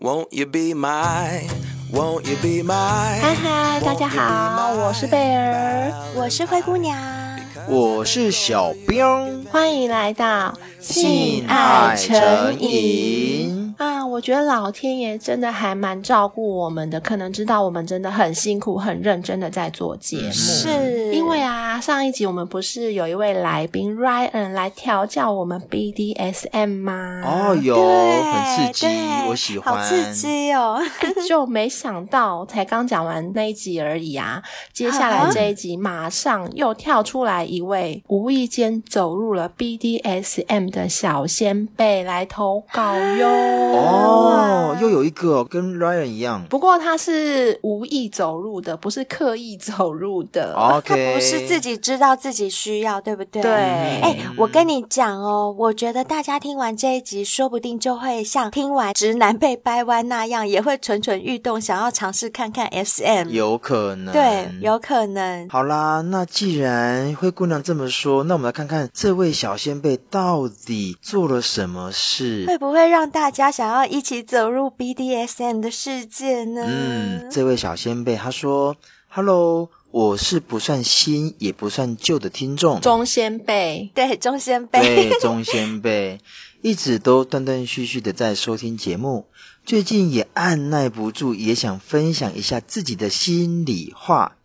Won't you be my, won't you be my? 嗨嗨，大家好，我是贝儿，我是灰姑娘，我是小兵，欢迎来到性爱诚引。啊，我觉得老天爷真的还蛮照顾我们的，可能知道我们真的很辛苦、很认真的在做节目。是因为啊，上一集我们不是有一位来宾 Ryan 来调教我们 BDSM 吗？哦，有，很刺激，我喜欢，好刺激哦！就没想到才刚讲完那一集而已啊，接下来这一集马上又跳出来一位无意间走入了 BDSM 的小仙贝来投稿哟。哦，又有一个跟 Ryan 一样，不过他是无意走入的，不是刻意走入的。OK，他不是自己知道自己需要，对不对？对。哎，我跟你讲哦，我觉得大家听完这一集，说不定就会像听完直男被掰弯那样，也会蠢蠢欲动，想要尝试看看 SM。有可能，对，有可能。好啦，那既然灰姑娘这么说，那我们来看看这位小仙贝到底做了什么事，会不会让大家想要一起走入 BDSM 的世界呢？嗯，这位小先辈他说：“Hello，我是不算新也不算旧的听众，中先辈，对，中先辈，对，中先辈，一直都断断续续的在收听节目，最近也按耐不住，也想分享一下自己的心里话。”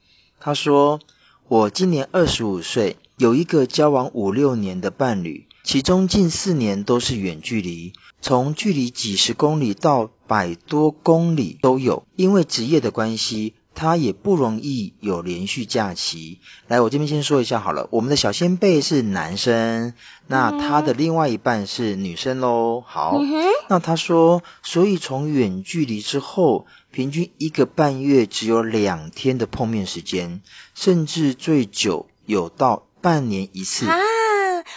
他说：“我今年二十五岁，有一个交往五六年的伴侣，其中近四年都是远距离。”从距离几十公里到百多公里都有，因为职业的关系，他也不容易有连续假期。来，我这边先说一下好了，我们的小仙贝是男生，那他的另外一半是女生喽。好，那他说，所以从远距离之后，平均一个半月只有两天的碰面时间，甚至最久有到半年一次。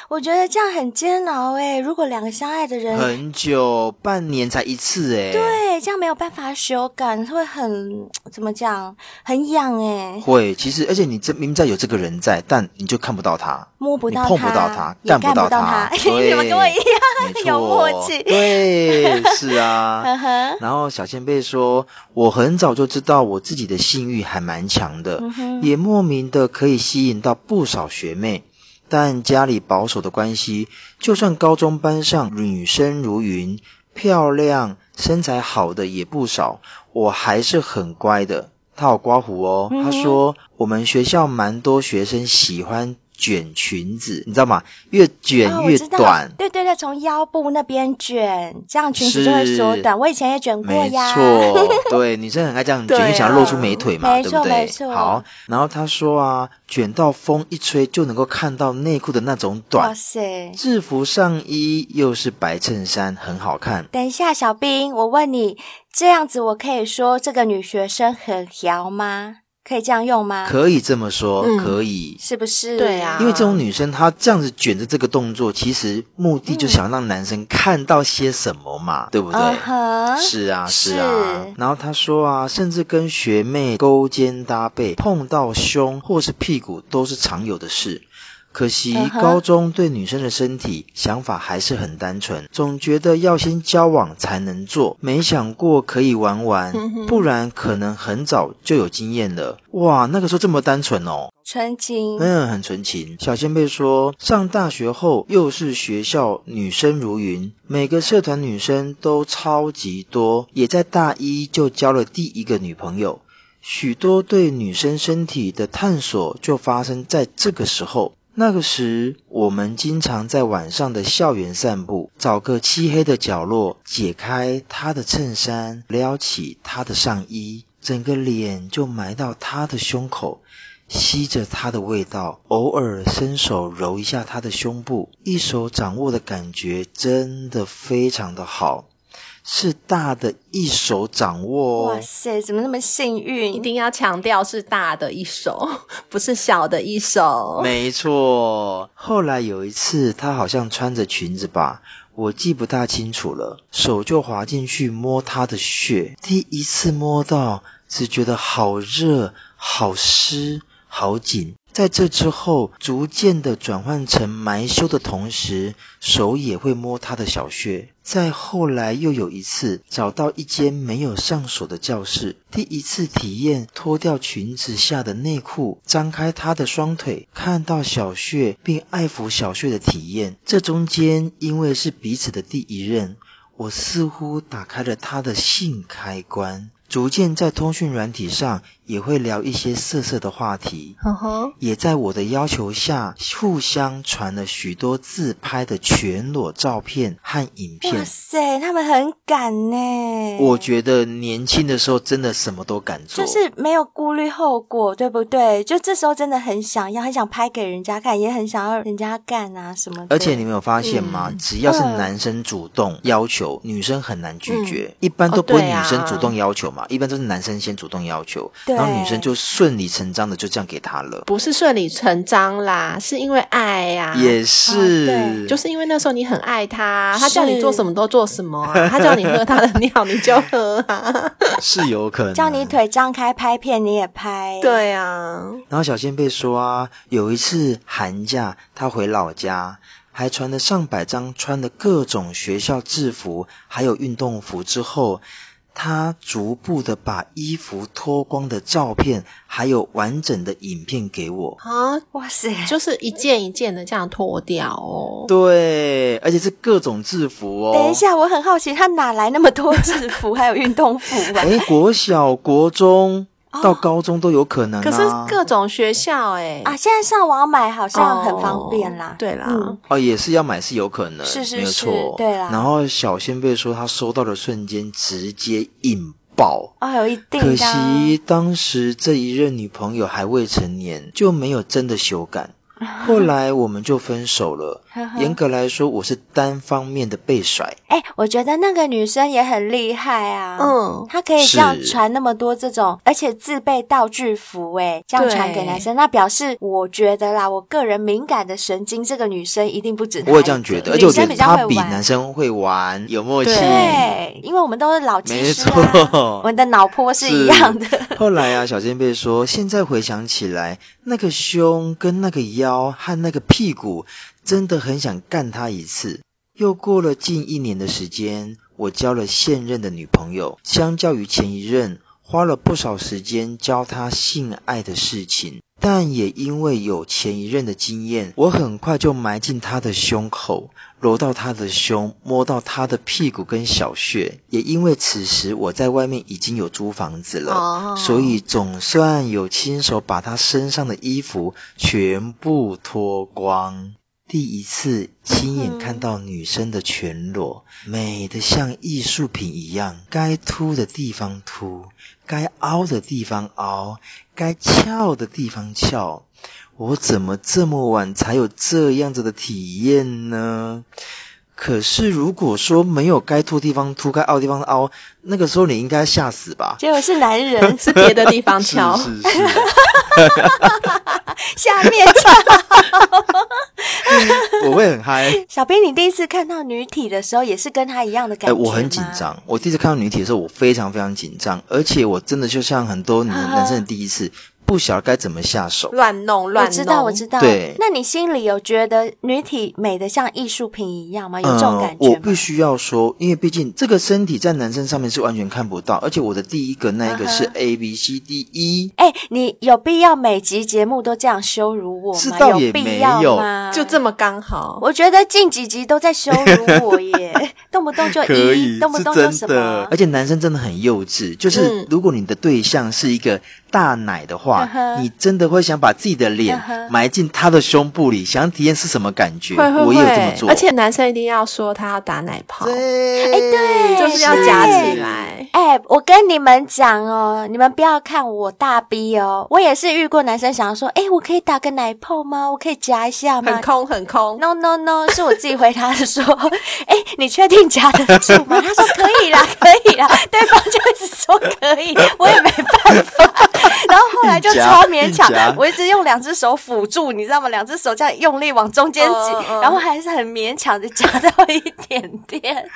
我觉得这样很煎熬哎，如果两个相爱的人很久，半年才一次哎，对，这样没有办法修改，会很怎么讲，很痒哎。会，其实而且你这明明在有这个人在，但你就看不到他，摸不到他，碰不到他，干不到他。你怎么跟我一样有默契？对，是啊。然后小仙贝说，我很早就知道我自己的性欲还蛮强的，也莫名的可以吸引到不少学妹。但家里保守的关系，就算高中班上女生如云，漂亮、身材好的也不少，我还是很乖的。他好刮胡哦，他说我们学校蛮多学生喜欢卷裙子，你知道吗？越卷越短。哦、对对对，从腰部那边卷，这样裙子就会缩短。我以前也卷过呀。没错，对，女生很爱这样卷，啊、想要露出美腿嘛，对不对？没错。好，然后他说啊，卷到风一吹就能够看到内裤的那种短。哇塞！制服上衣又是白衬衫，很好看。等一下，小兵，我问你，这样子我可以说这个女学生很调吗？可以这样用吗？可以这么说，嗯、可以，是不是？对啊，因为这种女生她这样子卷着这个动作，其实目的就想让男生看到些什么嘛，嗯、对不对？Uh-huh, 是啊，是啊。是然后她说啊，甚至跟学妹勾肩搭背，碰到胸或是屁股都是常有的事。可惜高中对女生的身体想法还是很单纯，总觉得要先交往才能做，没想过可以玩玩，不然可能很早就有经验了。哇，那个时候这么单纯哦，纯情，嗯，很纯情。小仙贝说，上大学后又是学校女生如云，每个社团女生都超级多，也在大一就交了第一个女朋友，许多对女生身体的探索就发生在这个时候。那个时，我们经常在晚上的校园散步，找个漆黑的角落，解开他的衬衫，撩起他的上衣，整个脸就埋到他的胸口，吸着他的味道，偶尔伸手揉一下他的胸部，一手掌握的感觉真的非常的好。是大的一手掌握。哇塞，怎么那么幸运？一定要强调是大的一手，不是小的一手。没错。后来有一次，她好像穿着裙子吧，我记不大清楚了，手就滑进去摸她的血。第一次摸到，只觉得好热、好湿、好紧。在这之后，逐渐的转换成埋羞的同时，手也会摸她的小穴。再后来，又有一次找到一间没有上锁的教室，第一次体验脱掉裙子下的内裤，张开她的双腿，看到小穴并爱抚小穴的体验。这中间，因为是彼此的第一任，我似乎打开了她的性开关。逐渐在通讯软体上也会聊一些色色的话题，uh huh. 也在我的要求下互相传了许多自拍的全裸照片和影片。哇塞，他们很敢呢！我觉得年轻的时候真的什么都敢做，就是没有顾虑后果，对不对？就这时候真的很想要，很想拍给人家看，也很想要人家干啊什么的。而且你没有发现吗？嗯、只要是男生主动要求，嗯、女生很难拒绝，嗯、一般都不会女生主动要求。一般都是男生先主动要求，然后女生就顺理成章的就这样给他了。不是顺理成章啦，是因为爱呀、啊。也是、啊，对，就是因为那时候你很爱他，他叫你做什么都做什么啊，他叫你喝他的尿你就喝啊，是有可能。叫你腿张开拍片你也拍，对啊。然后小仙贝说啊，有一次寒假他回老家，还传了上百张穿的各种学校制服还有运动服之后。他逐步的把衣服脱光的照片，还有完整的影片给我啊！哇塞，就是一件一件的这样脱掉哦。对，而且是各种制服哦。等一下，我很好奇，他哪来那么多制服，还有运动服啊？哎，国小、国中。到高中都有可能、啊，可是各种学校哎、欸、啊，现在上网买好像很方便啦。哦、对啦，嗯、哦，也是要买是有可能，是是是，没有错，对啦。然后小仙贝说他收到的瞬间直接引爆，啊、哦，有一定。可惜当时这一任女朋友还未成年，就没有真的修改。后来我们就分手了。严格来说，我是单方面的被甩。哎，我觉得那个女生也很厉害啊。嗯，她可以这样传那么多这种，而且自备道具服，哎，这样传给男生，那表示我觉得啦，我个人敏感的神经，这个女生一定不止。我也这样觉得，而且我觉得她比男生会玩，有默契。对，因为我们都是老技师啊，我们的脑波是一样的。后来啊，小仙贝说，现在回想起来，那个胸跟那个腰。腰和那个屁股，真的很想干他一次。又过了近一年的时间，我交了现任的女朋友。相较于前一任，花了不少时间教他性爱的事情，但也因为有前一任的经验，我很快就埋进她的胸口。揉到他的胸，摸到他的屁股跟小穴，也因为此时我在外面已经有租房子了，oh. 所以总算有亲手把他身上的衣服全部脱光。第一次亲眼看到女生的全裸，美得像艺术品一样，该凸的地方凸，该凹的地方凹，该翘的地方翘。我怎么这么晚才有这样子的体验呢？可是如果说没有该凸地方凸，该凹的地方凹，那个时候你应该吓死吧？结果是男人，是别的地方翘，是是是，下面翘，我会很嗨。小兵，你第一次看到女体的时候，也是跟他一样的感觉吗？我很紧张。我第一次看到女体的时候，我非常非常紧张，而且我真的就像很多男男生的第一次。不晓得该怎么下手，乱弄乱弄。我知道，我知道。对，那你心里有觉得女体美的像艺术品一样吗？有这种感觉我必须要说，因为毕竟这个身体在男生上面是完全看不到，而且我的第一个那一个是 A B C D E。哎，你有必要每集节目都这样羞辱我吗？是倒也没有，有必要吗？就这么刚好。我觉得近几集都在羞辱我耶，动不动就一，可以动不动就什么。而且男生真的很幼稚，就是如果你的对象是一个大奶的话，嗯、你真。的会想把自己的脸埋进他的胸部里，想体验是什么感觉？会会会，我也有这么做。而且男生一定要说他要打奶泡，哎对，对就是要夹起来。哎，我跟你们讲哦，你们不要看我大逼哦，我也是遇过男生想要说，哎，我可以打个奶泡吗？我可以夹一下吗？很空很空。No no no，是我自己回答的说，哎，你确定夹得住吗？他说可以啦，可以啦。对方就一直说可以，我也没办法。然后后来就。超勉强。我一直用两只手辅助，你知道吗？两只手这样用力往中间挤，uh, uh. 然后还是很勉强的夹到一点点，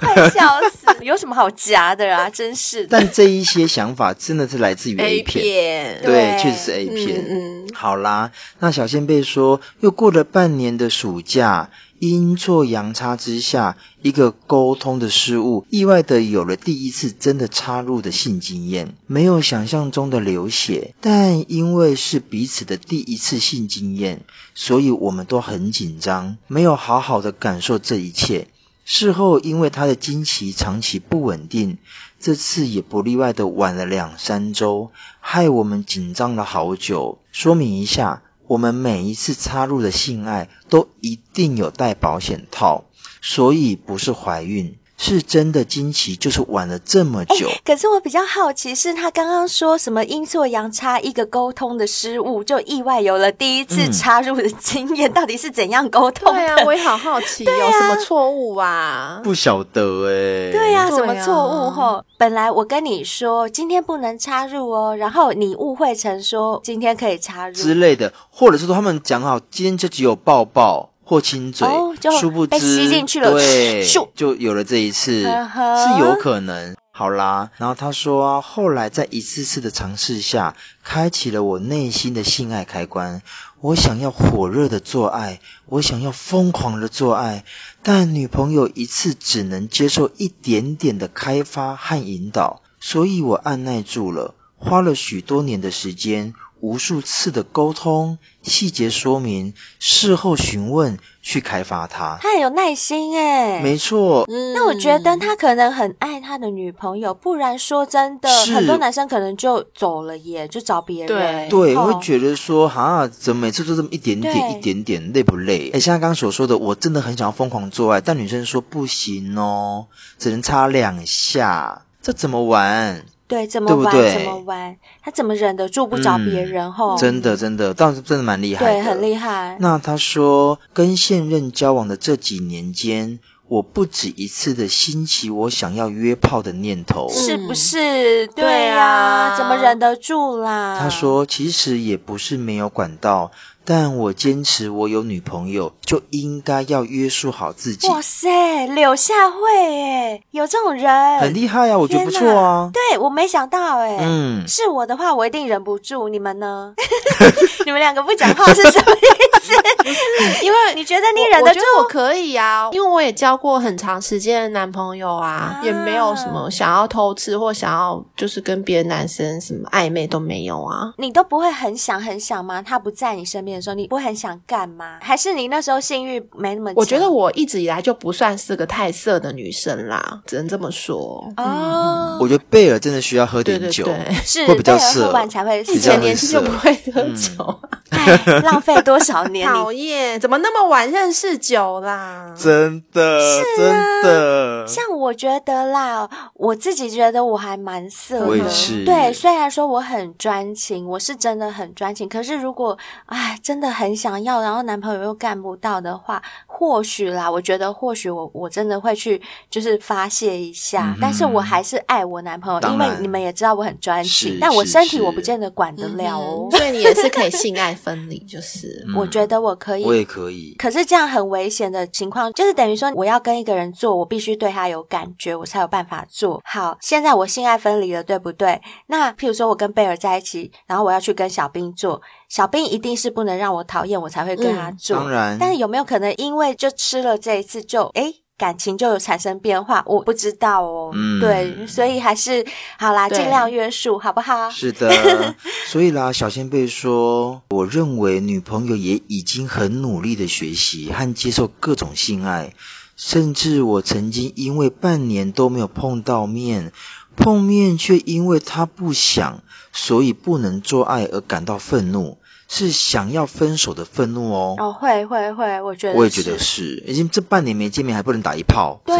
快笑死！有什么好夹的啊？真是的。但这一些想法真的是来自于 A 片，A 片对，确实是 A 片。嗯，嗯，好啦，那小仙贝说，又过了半年的暑假。阴错阳差之下，一个沟通的失误，意外的有了第一次真的插入的性经验，没有想象中的流血，但因为是彼此的第一次性经验，所以我们都很紧张，没有好好的感受这一切。事后因为他的经期长期不稳定，这次也不例外的晚了两三周，害我们紧张了好久。说明一下。我们每一次插入的性爱都一定有带保险套，所以不是怀孕，是真的惊奇就是晚了这么久。可是我比较好奇，是他刚刚说什么阴错阳差，一个沟通的失误，就意外有了第一次插入的经验，嗯、到底是怎样沟通？对啊，我也好好奇，有什么错误啊？不晓得哎。对呀、啊，什么错误？吼，本来我跟你说今天不能插入哦，然后你误会成说今天可以插入之类的。或者是说他们讲好今天就只有抱抱或亲嘴，哦、殊不知被吸进去了，对，就有了这一次，是有可能。好啦，然后他说啊，后来在一次次的尝试下，开启了我内心的性爱开关。我想要火热的做爱，我想要疯狂的做爱，但女朋友一次只能接受一点点的开发和引导，所以我按耐住了，花了许多年的时间。无数次的沟通、细节说明、事后询问，去开发他。他很有耐心诶，没错。嗯，那我觉得他可能很爱他的女朋友，不然说真的，很多男生可能就走了耶，就找别人。对对，会觉得说，哈，怎么每次都这么一点点、一点点，累不累？诶，像他刚刚所说的，我真的很想要疯狂做爱，但女生说不行哦，只能插两下，这怎么玩？对，怎么玩？对对怎么玩？他怎么忍得住不找别人？吼、嗯，真的，真的，倒是真的蛮厉害的。对，很厉害。那他说，跟现任交往的这几年间，我不止一次的兴起我想要约炮的念头，是不是？对呀、啊，怎么忍得住啦？他说，其实也不是没有管道。但我坚持，我有女朋友就应该要约束好自己。哇塞，柳下惠哎，有这种人，很厉害啊，我觉得不错啊。对，我没想到哎，嗯，是我的话，我一定忍不住。你们呢？你们两个不讲话是什么意思？不是，因为你觉得你忍得住，我，我可以啊，因为我也交过很长时间的男朋友啊，啊也没有什么想要偷吃或想要就是跟别的男生什么暧昧都没有啊。你都不会很想很想吗？他不在你身边。说你不会很想干吗？还是你那时候性欲没那么？我觉得我一直以来就不算是个太色的女生啦，只能这么说。哦、嗯，我觉得贝尔真的需要喝点酒，对对对是会比较色，喝完才会。以前年轻就不会喝酒，浪费多少年？讨厌，怎么那么晚认识酒啦？真的，是啊、真的。像我觉得啦，我自己觉得我还蛮色的。对，虽然说我很专情，我是真的很专情，可是如果哎。真的很想要，然后男朋友又干不到的话，或许啦，我觉得或许我我真的会去，就是发泄一下。嗯、但是我还是爱我男朋友，因为你们也知道我很专情，但我身体我不见得管得了哦。所以你也是可以性爱分离，就是、嗯、我觉得我可以，我也可以。可是这样很危险的情况，就是等于说我要跟一个人做，我必须对他有感觉，我才有办法做好。现在我性爱分离了，对不对？那譬如说我跟贝尔在一起，然后我要去跟小兵做。小兵一定是不能让我讨厌，我才会跟他做。嗯、当然，但是有没有可能因为就吃了这一次就，就诶感情就有产生变化？我不知道哦。嗯，对，所以还是好啦，尽量约束，好不好？是的，所以啦，小仙贝说，我认为女朋友也已经很努力的学习和接受各种性爱，甚至我曾经因为半年都没有碰到面。碰面却因为他不想，所以不能做爱而感到愤怒，是想要分手的愤怒哦。哦，会会会，我觉得我也觉得是，已经这半年没见面还不能打一炮，对？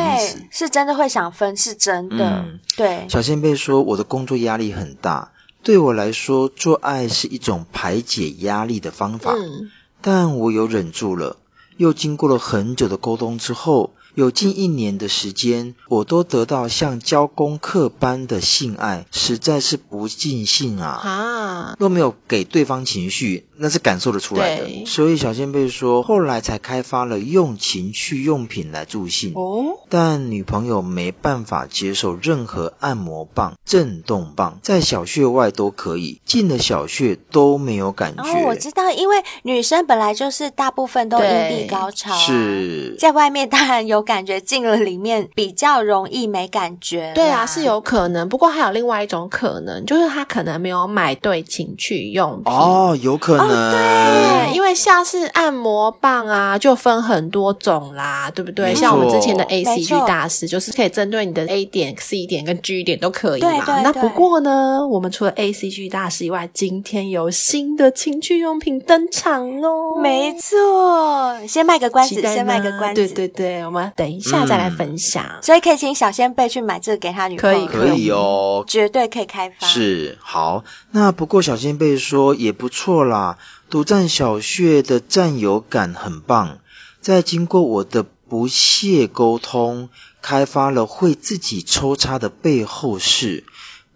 是真的会想分，是真的。嗯，对。小仙贝说：“我的工作压力很大，对我来说，做爱是一种排解压力的方法。嗯，但我有忍住了，又经过了很久的沟通之后。”有近一年的时间，我都得到像教功课般的性爱，实在是不尽兴啊！啊，都没有给对方情绪，那是感受得出来的。所以小仙贝说，后来才开发了用情趣用品来助兴。哦，但女朋友没办法接受任何按摩棒、震动棒，在小穴外都可以，进了小穴都没有感觉。哦，我知道，因为女生本来就是大部分都阴蒂高潮啊，是在外面当然有感觉，进了里面比较容易没感觉。对啊，是有可能。不过还有另外一种可能，就是他可能没有买对情趣用品哦，有可能。哦，对，因为像是按摩棒啊，就分很多种啦，对不对？像我们之前的 ACG 大师，就是可以针对你的 A 点、C 点跟 G 点都可以嘛。对对对。那不过呢，我们除了 ACG 大师以外，今天有新的情趣用品登场哦。没错，先卖个关子，先卖个关子。对对对，我们等一下再来分享。嗯，所以可以请小仙贝去买这个给他女朋友，可以可以哦，绝对可以开发。是好，那不过小仙贝说也不错啦，独占小穴的占有感很棒。在经过我的不懈沟通，开发了会自己抽插的背后式。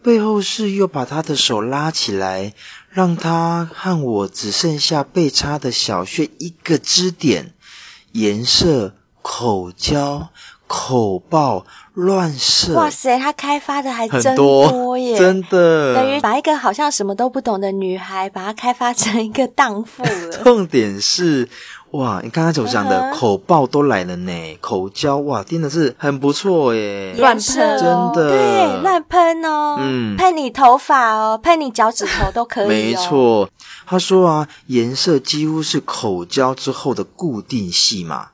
背后式又把他的手拉起来，让他和我只剩下被插的小穴一个支点，颜色、口交、口爆、乱射。哇塞，他开发的还真多耶！真的，等于把一个好像什么都不懂的女孩，把她开发成一个荡妇了。重点是。哇，你刚刚所讲的口爆都来了呢，嗯、口交哇，真的是很不错耶，乱喷，真的，对，乱喷哦，嗯，喷你头发哦，喷你脚趾头都可以，哦。没错，他说啊，颜色几乎是口交之后的固定戏码。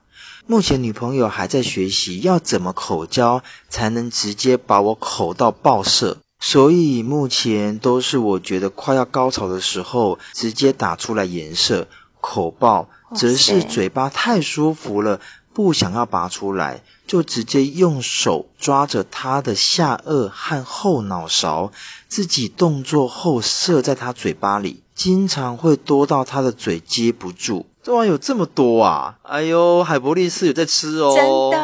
目前女朋友还在学习要怎么口交才能直接把我口到爆射，所以目前都是我觉得快要高潮的时候，直接打出来颜色口爆。则是嘴巴太舒服了，不想要拔出来，就直接用手抓着他的下颚和后脑勺，自己动作后射在他嘴巴里，经常会多到他的嘴接不住。这玩意有这么多啊！哎呦，海博利斯有在吃哦，真的。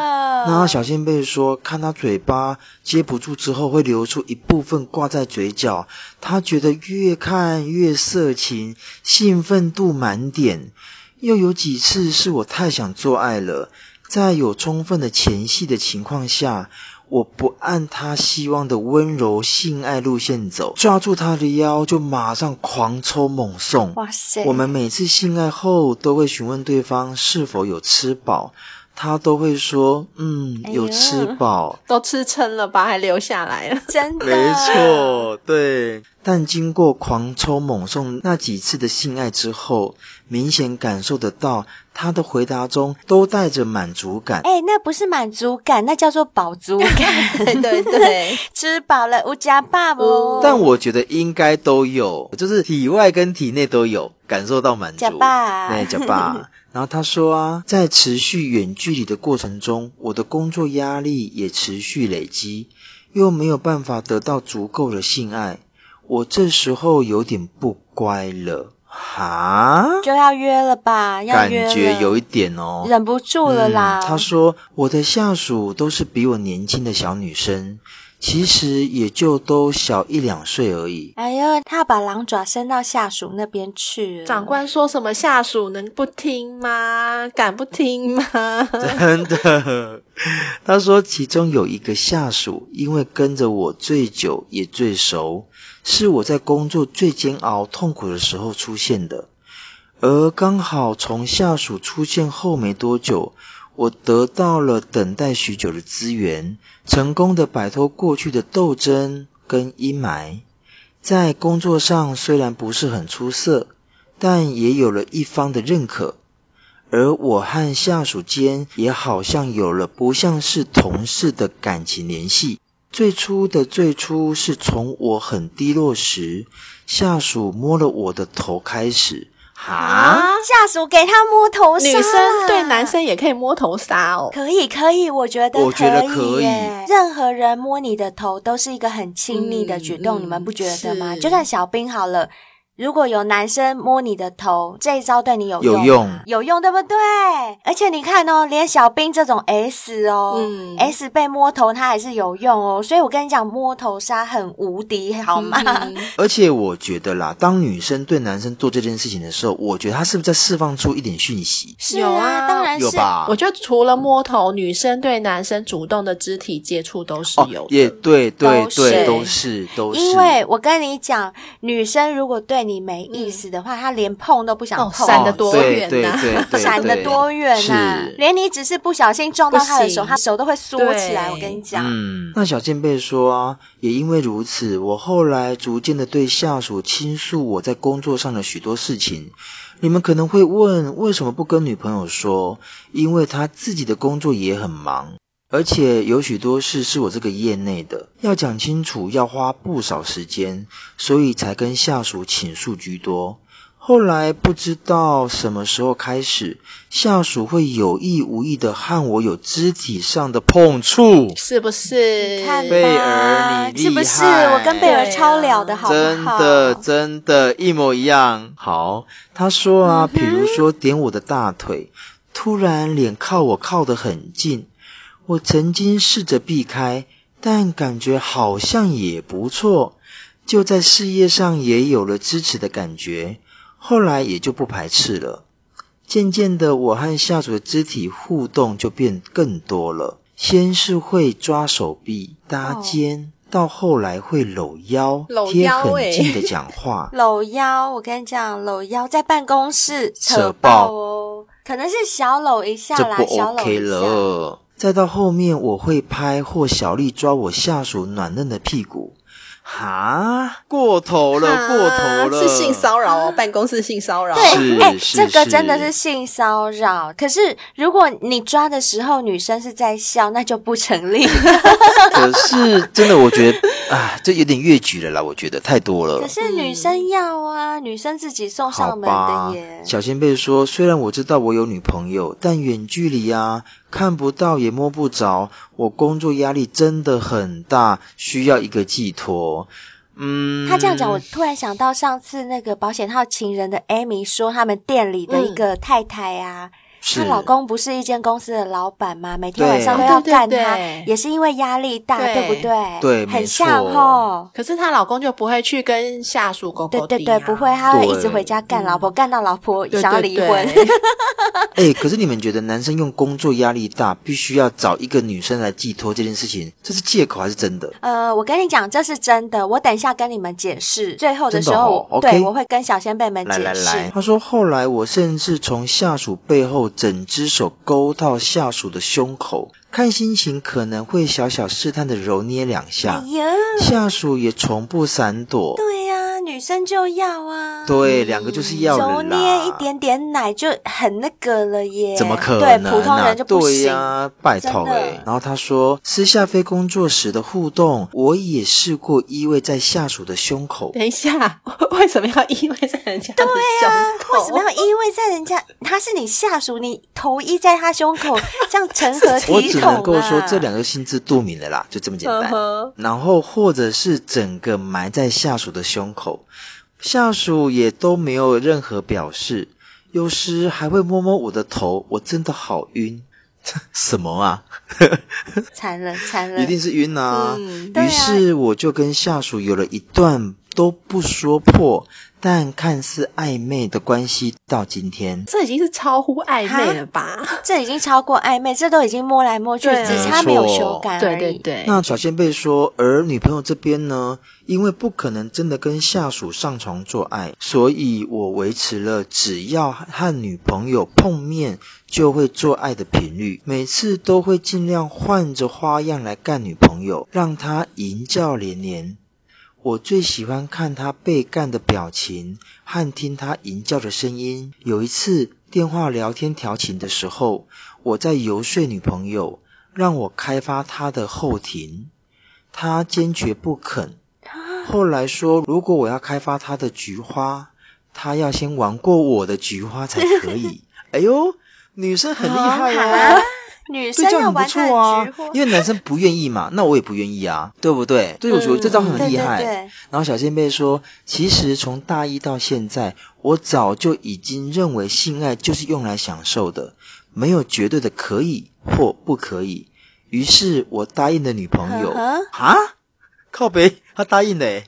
那小仙贝说，看他嘴巴接不住之后，会流出一部分挂在嘴角，他觉得越看越色情，兴奋度满点。又有几次是我太想做爱了，在有充分的前戏的情况下，我不按他希望的温柔性爱路线走，抓住他的腰就马上狂抽猛送。哇塞！我们每次性爱后都会询问对方是否有吃饱。他都会说，嗯，有吃饱，哎，都吃撑了吧，还留下来了，真的，没错，对。但经过狂抽猛送那几次的性爱之后，明显感受得到他的回答中都带着满足感。哎，那不是满足感，那叫做饱足感。对 对对，吃饱了，无家爸不？但我觉得应该都有，就是体外跟体内都有感受到满足。家爸，对，家爸。然后他说啊，在持续远距离的过程中，我的工作压力也持续累积，又没有办法得到足够的性爱，我这时候有点不乖了，哈，就要约了吧？要约了，感觉有一点哦，忍不住了啦。嗯，他说，我的下属都是比我年轻的小女生。其实也就都小一两岁而已。哎呦，他把狼爪伸到下属那边去了。长官说什么，下属能不听吗？敢不听吗？真的，他说其中有一个下属，因为跟着我最久也最熟，是我在工作最煎熬、痛苦的时候出现的，而刚好从下属出现后没多久。我得到了等待许久的资源，成功的摆脱过去的斗争跟阴霾。在工作上虽然不是很出色，但也有了一方的认可。而我和下属间也好像有了不像是同事的感情联系。最初的最初是从我很低落时，下属摸了我的头开始。啊！下属给他摸头杀，女生对男生也可以摸头杀哦。可以，可以，我觉得可以，我觉得可以。任何人摸你的头都是一个很亲密的举动，嗯、你们不觉得吗？就算小兵好了，如果有男生摸你的头，这一招对你有用，有用，有用，对不对？而且你看哦，连小兵这种 S 哦，嗯，S 被摸头，他还是有用哦。所以我跟你讲，摸头杀很无敌，好吗？嗯、而且我觉得啦，当女生对男生做这件事情的时候，我觉得他是不是在释放出一点讯息？是啊，当然是有吧。我觉得除了摸头，女生对男生主动的肢体接触都是有的，哦、也对对对，都是都是。因为我跟你讲，女生如果对你没意思的话，他连碰都不想碰，闪得多远呐？闪得多远呐？连你只是不小心撞到他的手，他手都会缩起来。我跟你讲，嗯，那小健贝说啊，也因为如此，我后来逐渐的对下属倾诉我在工作上的许多事情。你们可能会问，为什么不跟女朋友说？因为他自己的工作也很忙。而且有许多事是我这个业内的，要讲清楚要花不少时间，所以才跟下属倾诉居多。后来不知道什么时候开始，下属会有意无意的和我有肢体上的碰触，是不是？看贝儿，你厉害，是不是？我跟贝儿超聊的好不好？真的，真的，一模一样。好，他说啊，比如说点我的大腿，突然脸靠我靠得很近。我曾经试着避开，但感觉好像也不错，就在事业上也有了支持的感觉，后来也就不排斥了。渐渐的，我和下属的肢体互动就变更多了，先是会抓手臂、搭肩，哦、到后来会搂腰、贴很近的讲话。搂腰，我跟你讲，搂腰在办公室扯爆哦，可能是小搂一下啦，这不 OK 了。小搂一下。再到后面，我会拍或小丽抓我下属暖嫩的屁股。哈，过头了，过头了，是性骚扰哦，办公室性骚扰。对，哎，这个真的是性骚扰。可是如果你抓的时候女生是在笑，那就不成立。可是真的，我觉得啊，这有点越矩了啦，我觉得太多了。可是女生要啊，女生自己送上门的耶。小仙贝说，虽然我知道我有女朋友，但远距离啊。看不到也摸不着，我工作压力真的很大，需要一个寄托。嗯，他这样讲，我突然想到上次那个保险套情人的 Amy 说，他们店里的一个太太啊。嗯她老公不是一间公司的老板吗？每天晚上都要干他，也是因为压力大，对不对？对，很像齁。可是她老公就不会去跟下属勾勾对对对，不会，他会一直回家干老婆，干到老婆想要离婚。哎，可是你们觉得男生用工作压力大，必须要找一个女生来寄托这件事情，这是借口还是真的？呃，我跟你讲，这是真的。我等一下跟你们解释。最后的时候，对，我会跟小仙贝们解释。来来来，他说后来我甚至从下属背后。整只手勾到下属的胸口，看心情可能会小小试探的揉捏两下，哎、下属也从不闪躲。对呀、啊，女生就要啊。对，两个就是要揉捏一点点奶就很那个了耶。怎么可能？对，普通人就不行。对呀、啊，拜托哎。的然后他说，私下非工作时的互动，我也试过依偎在下属的胸口。等一下，为什么要依偎在人家的胸口？对啊，为什么要依偎在人家？他是你下属，你头依在他胸口，这样成何体统啊？我只能够说，这两个心知肚明的啦，就这么简单。Uh. 然后，或者是整个埋在下属的胸口，下属也都没有任何表示，有时还会摸摸我的头，我真的好晕。什么啊？惨了惨了，一定是晕啊！嗯、于是我就跟下属有了一段都不说破。但看似暧昧的关系到今天，这已经是超乎暧昧了吧？这已经超过暧昧，这都已经摸来摸去，只差没有修改而已。对对对。那小仙贝说，而女朋友这边呢，因为不可能真的跟下属上床做爱，所以我维持了只要和女朋友碰面就会做爱的频率，每次都会尽量换着花样来干女朋友，让她淫叫连连。我最喜欢看他被干的表情和听他淫叫的声音。有一次电话聊天调情的时候，我在游说女朋友，让我开发她的后庭，她坚决不肯。后来说，如果我要开发她的菊花，她要先玩过我的菊花才可以。哎呦，女生很厉害啊！女生要玩他的菊花，因为男生不愿意嘛，那我也不愿意啊，对不对？所以我觉得这招很厉害。对对对。然后小仙贝说，其实从大一到现在，我早就已经认为性爱就是用来享受的，没有绝对的可以或不可以。于是我答应了女朋友啊，靠北，他答应了。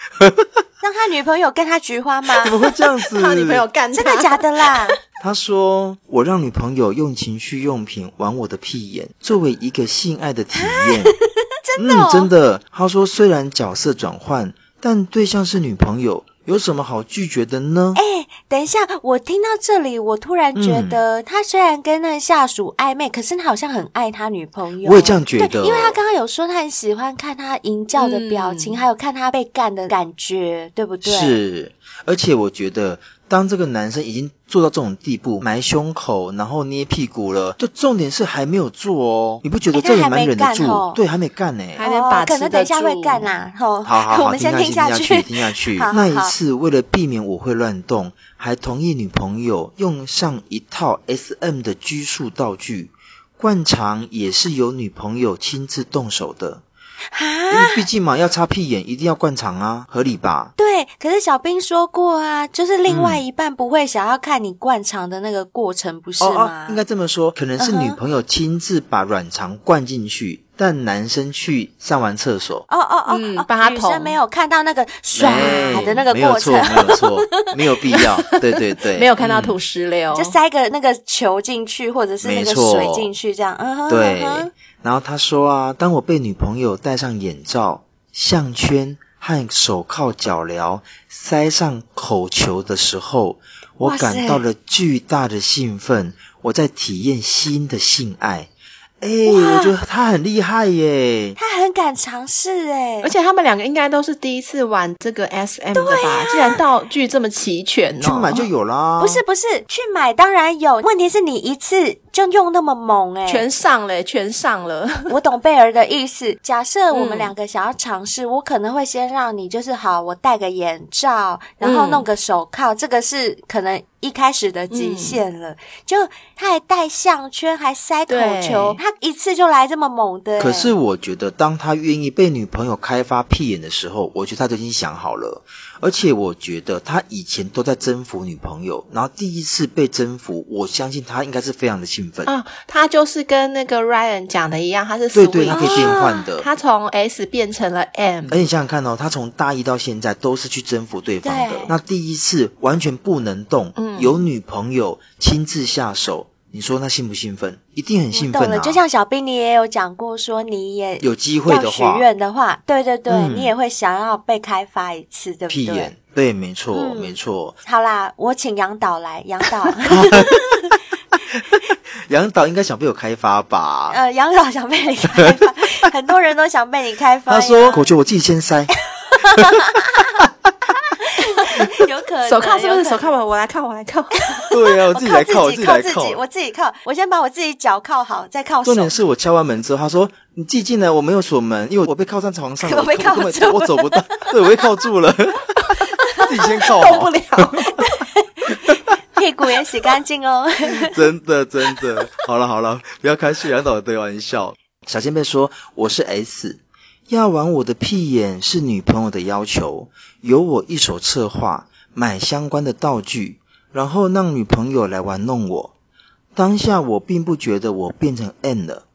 让他女朋友跟他菊花吗？怎么会这样子？他女朋友干他真的假的啦？他说：“我让女朋友用情趣用品玩我的屁眼，作为一个性爱的体验。真的、哦？嗯，真的。”他说：“虽然角色转换，但对象是女朋友。”有什么好拒绝的呢？哎、欸，等一下，我听到这里，我突然觉得，他虽然跟那个下属暧昧，嗯、可是他好像很爱他女朋友。我也这样觉得，因为他刚刚有说他很喜欢看他淫叫的表情，嗯、还有看他被干的感觉，对不对？是，而且我觉得。当这个男生已经做到这种地步，埋胸口，然后捏屁股了，就重点是还没有做哦。你不觉得这也蛮忍得住？欸、对，还没干呢，还能把持得住。可能等一下会干啦。好，好好好，我们先听下去，听下去。那一次，为了避免我会乱动，还同意女朋友用上一套 SM 的拘束道具，灌肠也是由女朋友亲自动手的。哈，因为毕竟嘛，要擦屁眼，一定要灌肠啊，合理吧？对，可是小兵说过啊，就是另外一半不会想要看你灌肠的那个过程，嗯、不是吗？哦哦，应该这么说，可能是女朋友亲自把软肠灌进去，uh. 但男生去上完厕所，哦哦哦，嗯，把他女生没有看到那个刷的那个过程，没有错，没有错，没有必要，对对对，没有看到吐石流，就塞个那个球进去，或者是那个水进去，这样，嗯哼，对。然后他说啊，当我被女朋友戴上眼罩、项圈和手铐脚镣，塞上口球的时候，我感到了巨大的兴奋。我在体验新的性爱。哎、欸，我觉得他很厉害耶，他很敢尝试哎，而且他们两个应该都是第一次玩这个 SM 的吧？啊、既然道具这么齐全哦，去买就有啦。不是不是，去买当然有，问题是你一次就用那么猛哎，全上了，全上了。我懂贝儿的意思。假设我们两个想要尝试、嗯，我可能会先让你就是好，我戴个眼罩，然后弄个手铐，嗯、这个是可能。一开始的极限了，嗯、就他还戴项圈，还塞口球，他一次就来这么猛的。可是我觉得，当他愿意被女朋友开发屁眼的时候，我觉得他就已经想好了。而且我觉得他以前都在征服女朋友，然后第一次被征服，我相信他应该是非常的兴奋啊。他就是跟那个 Ryan 讲的一样，他是对对，他可以变换的，他从 S 变成了 M。而且你想想看哦，他从大一到现在都是去征服对方的，那第一次完全不能动，嗯，有女朋友亲自下手。你说他兴不兴奋？一定很兴奋啊！懂了，就像小兵，你也有讲过，说你也有机会的话，许愿的话，对对对、嗯，你也会想要被开发一次，对不对？屁眼，对，没错，嗯、没错。好啦，我请杨导来，杨导，杨导应该想被我开发吧？呃，杨导想被你开发，很多人都想被你开发。他说：“我觉得我自己先塞。” 有可能，手铐是不是手铐？吧我来铐，我来铐。对啊，我自己来铐，我自己来铐，我自己铐。我先把我自己脚铐好，再铐手。重点是我敲完门之后，他说：“你自己进来，我没有锁门，因为我被铐在床上，我被铐住，我走不到，对，我被铐住了，自己先铐好，动不了，屁股也洗干净哦。真的，真的，好了好了，不要开旭阳导的玩笑。小仙贝说：“我是 S。”要玩我的屁眼是女朋友的要求，由我一手策划，买相关的道具，然后让女朋友来玩弄我。当下我并不觉得我变成 N 了，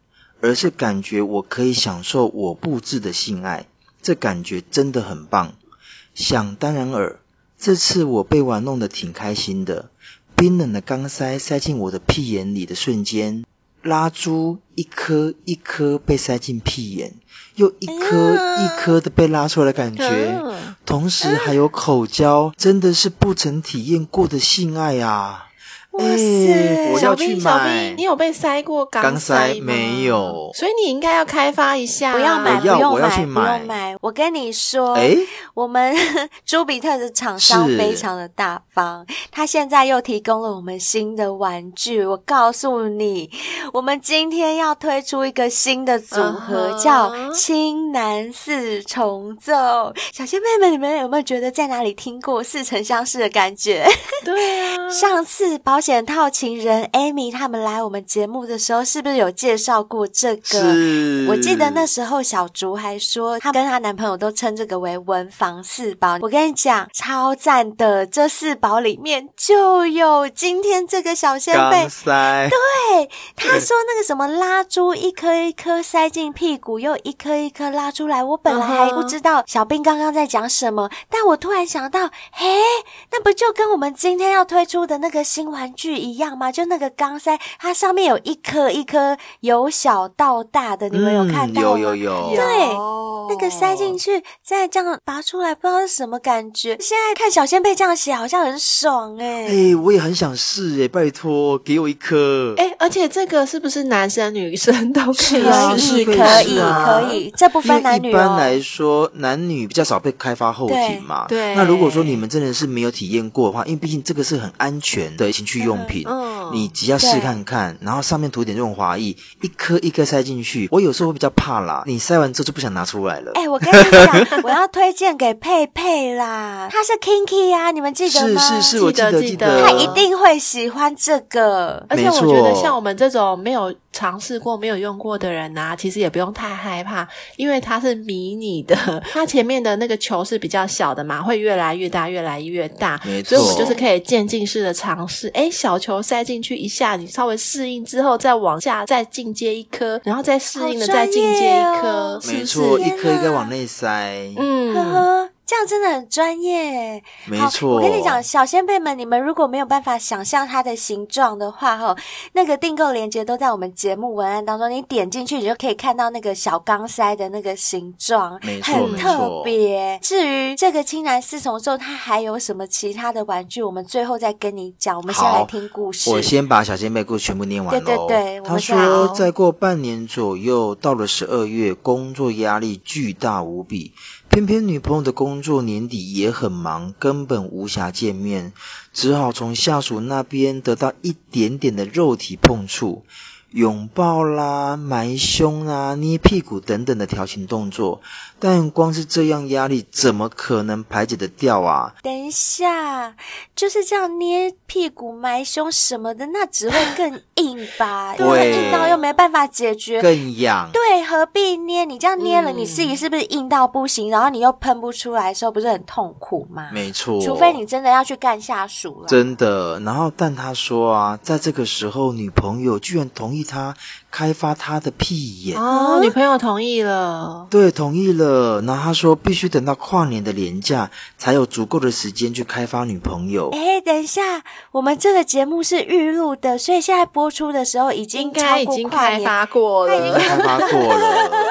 而是感觉我可以享受我布置的性爱，这感觉真的很棒。想当然尔，这次我被玩弄得挺开心的，冰冷的钢塞塞进我的屁眼里的瞬间。蜡珠一颗一颗被塞进屁眼，又一颗一颗的被拉出来的感觉，同时还有口交，真的是不曾体验过的性爱啊！哇塞！欸、我要去买。小 B，小兵你有被塞过钢塞吗？没有，所以你应该要开发一下。不要买，不用买，我要去买，不用买。我跟你说，欸、我们朱比特的厂商非常的大方，他现在又提供了我们新的玩具。我告诉你，我们今天要推出一个新的组合，uh. 叫“青南四重奏”。小仙妹们，你们有没有觉得在哪里听过似曾相识的感觉？对啊，上次保险套情人 Amy 他们来我们节目的时候，是不是有介绍过这个？是我记得那时候小竹还说，她跟她男朋友都称这个为“文房四宝”。我跟你讲，超赞的！这四宝里面就有今天这个小仙贝。对，他说那个什么拉珠一颗一颗塞进屁股，又一颗一颗拉出来。我本来还不知道小兵刚刚在讲什么，但我突然想到，嘿，那不就跟我们今天要推出的那个新玩具一样吗？就那个钢塞，它上面有一颗一颗由小到大的，你们有看到吗？嗯、有有有。对，那个塞进去再这样拔出来，不知道是什么感觉。现在看小仙贝这样写，好像很爽哎、欸。哎、欸，我也很想试哎，拜托给我一颗。哎、欸，而且这个是不是男生女生都可以试？可以，可以，可以，这不分男女、哦。一般来说，男女比较少被开发后庭嘛。对。那如果说你们真的是没有体验过的话，因为毕竟这个是很安全的情趣用品，嗯，你只要试看看，然后上面涂点润滑液，一颗一颗塞进去。我有时候会比较怕啦，你塞完之后就不想拿出来了。哎、欸，我跟你讲，我要推荐给佩佩啦，他是 Kinky 啊，你们记得吗？是是是，我记得记得，他一定会喜欢这个。而且我觉得像我们这种没有尝试过、没有用过的人啊，其实也不用太害怕，因为它是迷你的，它前面的那个球是比较小的嘛，会越来越大，越来越大。没错。所以我们就是可以渐进式的尝试。哎，小球塞进去一下，你稍微适应之后，再往下再进阶一颗，然后再适应的再进阶一颗，哦、是不是？没错，一颗一颗往内塞。嗯。呵呵这样真的很专业，没错。我跟你讲，小仙贝们，你们如果没有办法想象它的形状的话，哈，那个订购链接都在我们节目文案当中，你点进去，你就可以看到那个小钢塞的那个形状，没错，很特别。至于这个青南四重奏，它还有什么其他的玩具，我们最后再跟你讲。我们先来听故事。我先把小仙贝故事全部念完喽。对对对，他说，再过半年左右，到了十二月，工作压力巨大无比。偏偏女朋友的工作年底也很忙，根本无暇见面，只好从下属那边得到一点点的肉体碰触。拥抱啦、埋胸啊、捏屁股等等的调情动作，但光是这样压力怎么可能排解得掉啊？等一下，就是这样捏屁股、埋胸什么的，那只会更硬吧？对，硬到又没办法解决，更痒。对，何必捏？你这样捏了，你自己是不是硬到不行？嗯、然后你又喷不出来的时候，不是很痛苦吗？没错，除非你真的要去干下属了。真的。然后，但他说啊，在这个时候，女朋友居然同意。他开发他的屁眼哦，女朋友同意了，对，同意了。然后他说必须等到跨年的年假才有足够的时间去开发女朋友。哎，等一下，我们这个节目是预录的，所以现在播出的时候已经超过跨年，应该已经开发过了，已经开发过了。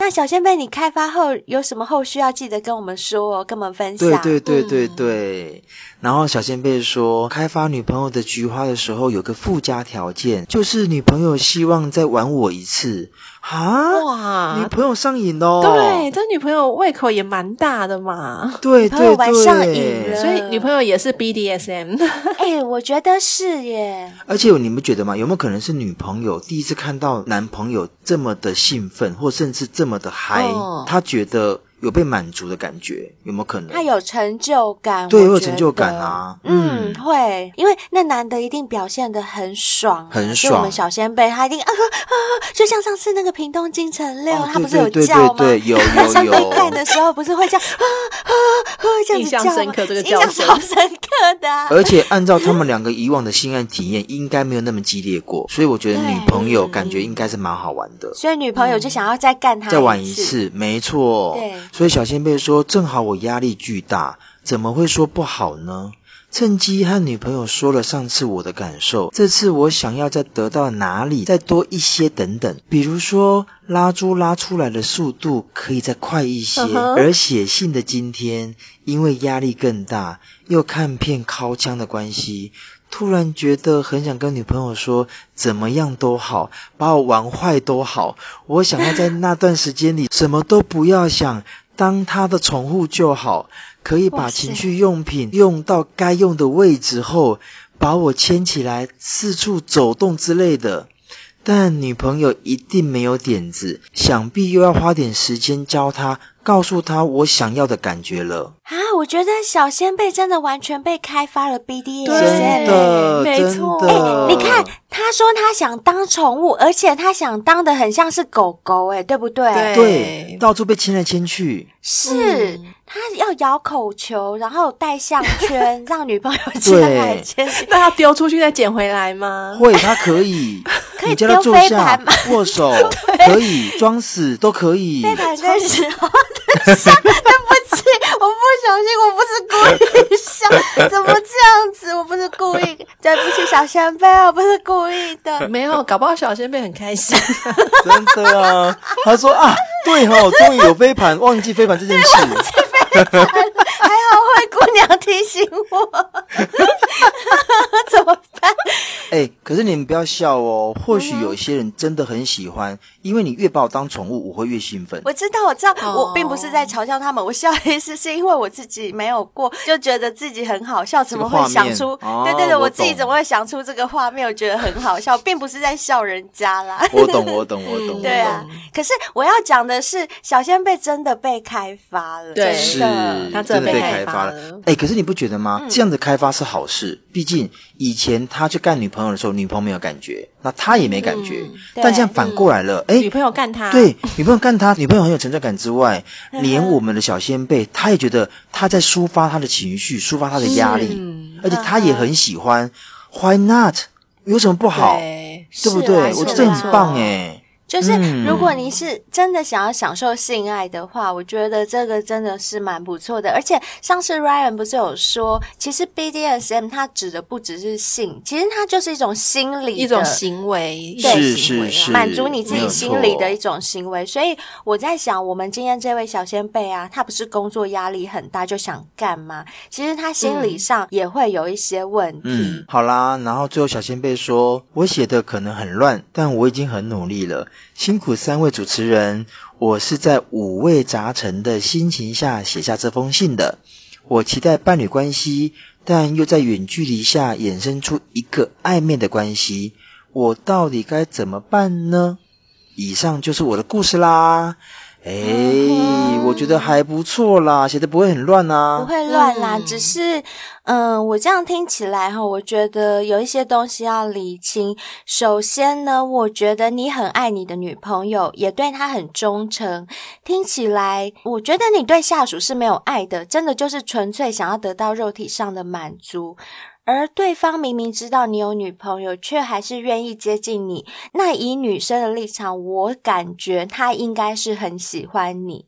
那小仙贝，你开发后有什么后续要记得跟我们说哦，跟我们分享。对对对对对。嗯、然后小仙贝说，开发女朋友的菊花的时候，有个附加条件，就是女朋友希望再玩我一次。啊！哇，女朋友上瘾哦。对，这女朋友胃口也蛮大的嘛。对对对，玩上瘾了，所以女朋友也是 BDSM。哎、欸，我觉得是耶。而且你们觉得吗？有没有可能是女朋友第一次看到男朋友这么的兴奋，或甚至这么的嗨？哦、她觉得。有被满足的感觉，有没有可能？他有成就感，对，有成就感啊。嗯，嗯会，因为那男的一定表现的很爽，很爽。我们小仙贝，他一定啊啊，就像上次那个屏东金城六，哦、他不是有叫吗？对，对，对，对，有 有有。小仙贝看的时候不是会叫啊啊啊这样子叫吗？印象深刻，这个印象超深刻的、啊。而且按照他们两个以往的性爱体验，应该没有那么激烈过，所以我觉得女朋友感觉应该是蛮好玩的。所以女朋友就想要再干他再玩一次，没错。对。所以小仙贝说：“正好我压力巨大，怎么会说不好呢？趁机和女朋友说了上次我的感受，这次我想要再得到哪里再多一些等等，比如说拉珠拉出来的速度可以再快一些。Uh. 而写信的今天，因为压力更大，又看片尻枪的关系，突然觉得很想跟女朋友说，怎么样都好，把我玩坏都好，我想要在那段时间里什么都不要想。”当他的宠物就好，可以把情趣用品用到该用的位置后，把我牵起来四处走动之类的。但女朋友一定没有点子，想必又要花点时间教他。告诉他我想要的感觉了啊！我觉得小仙贝真的完全被开发了 BDSM，真的，没错。哎，你看，他说他想当宠物，而且他想当的很像是狗狗，哎，对不对？对，到处被牵来牵去。是，他要咬口球，然后戴项圈，让女朋友牵来牵去。那他丢出去再捡回来吗？会，他可以。可以丢飞盘吗？握手 可以，装死都可以。飞盘对不起，我不小心，我不是故意笑，怎么这样子？我不是故意，对不起，小仙贝，我不是故意的。没有，搞不好小仙贝很开心。真的啊，他说啊，对哈、哦，终于有飞盘，忘记飞盘这件事。娘提醒我。怎么办？哎、欸，可是你们不要笑哦。或许有些人真的很喜欢，因为你越把我当宠物，我会越兴奋。我知道，我知道，我并不是在嘲笑他们。我笑的意思是因为我自己没有过，就觉得自己很好笑，怎么会想出？这个、对对对，我，我自己怎么会想出这个画面？我觉得很好笑，并不是在笑人家啦。我懂，我懂，我懂。对啊，可是我要讲的是，小仙贝真的被开发了，对，是，他真的被开发了。哎、欸，可是你不觉得吗？嗯、这样的开发是好事，毕竟以前他去干女朋友的时候，女朋友没有感觉，那他也没感觉。嗯、但这样反过来了，哎、女朋友干他，对，女朋友干他，女朋友很有存在感之外，连我们的小先辈，他也觉得他在抒发他的情绪，抒发他的压力，嗯、而且他也很喜欢。Why not？有什么不好？对，对不对？我觉得很棒哎。就是如果你是真的想要享受性爱的话，嗯、我觉得这个真的是蛮不错的。而且上次 Ryan 不是有说，其实 BDSM 它指的不只是性，其实它就是一种心理的一种行为，对，是是是，满足你自己心理的一种行为。所以我在想，我们今天这位小仙贝啊，他不是工作压力很大就想干嘛？其实他心理上也会有一些问题。嗯嗯、好啦，然后最后小仙贝说：“我写的可能很乱，但我已经很努力了。”辛苦三位主持人，我是在五味杂陈的心情下写下这封信的。我期待伴侣关系，但又在远距离下衍生出一个暧昧的关系，我到底该怎么办呢？以上就是我的故事啦。哎，我觉得还不错啦，写的不会很乱啊，不会乱啦，只是，嗯，我这样听起来哈，我觉得有一些东西要理清。首先呢，我觉得你很爱你的女朋友，也对她很忠诚。听起来，我觉得你对下属是没有爱的，真的就是纯粹想要得到肉体上的满足。而对方明明知道你有女朋友，却还是愿意接近你。那以女生的立场，我感觉他应该是很喜欢你。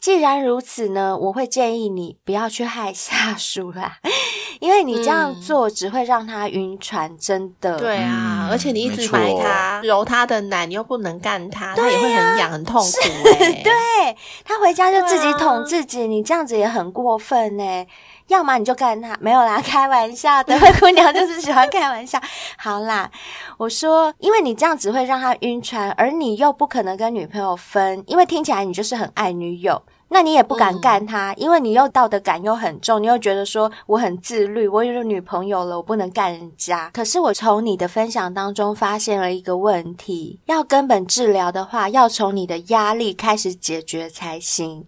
既然如此呢，我会建议你不要去害下属啦，因为你这样做只会让他晕船。真的。对啊，而且你一直埋他、揉他的奶，你又不能干他，他也会很痒、很痛苦。对，他回家就自己捅自己，你这样子也很过分呢。要么你就干他，没有啦，开玩笑的。灰 姑娘就是喜欢开玩笑。好啦，我说，因为你这样只会让他晕船，而你又不可能跟女朋友分，因为听起来你就是很爱女友，那你也不敢干他，嗯、因为你又道德感又很重，你又觉得说我很自律，我有女朋友了，我不能干人家。可是我从你的分享当中发现了一个问题，要根本治疗的话，要从你的压力开始解决才行。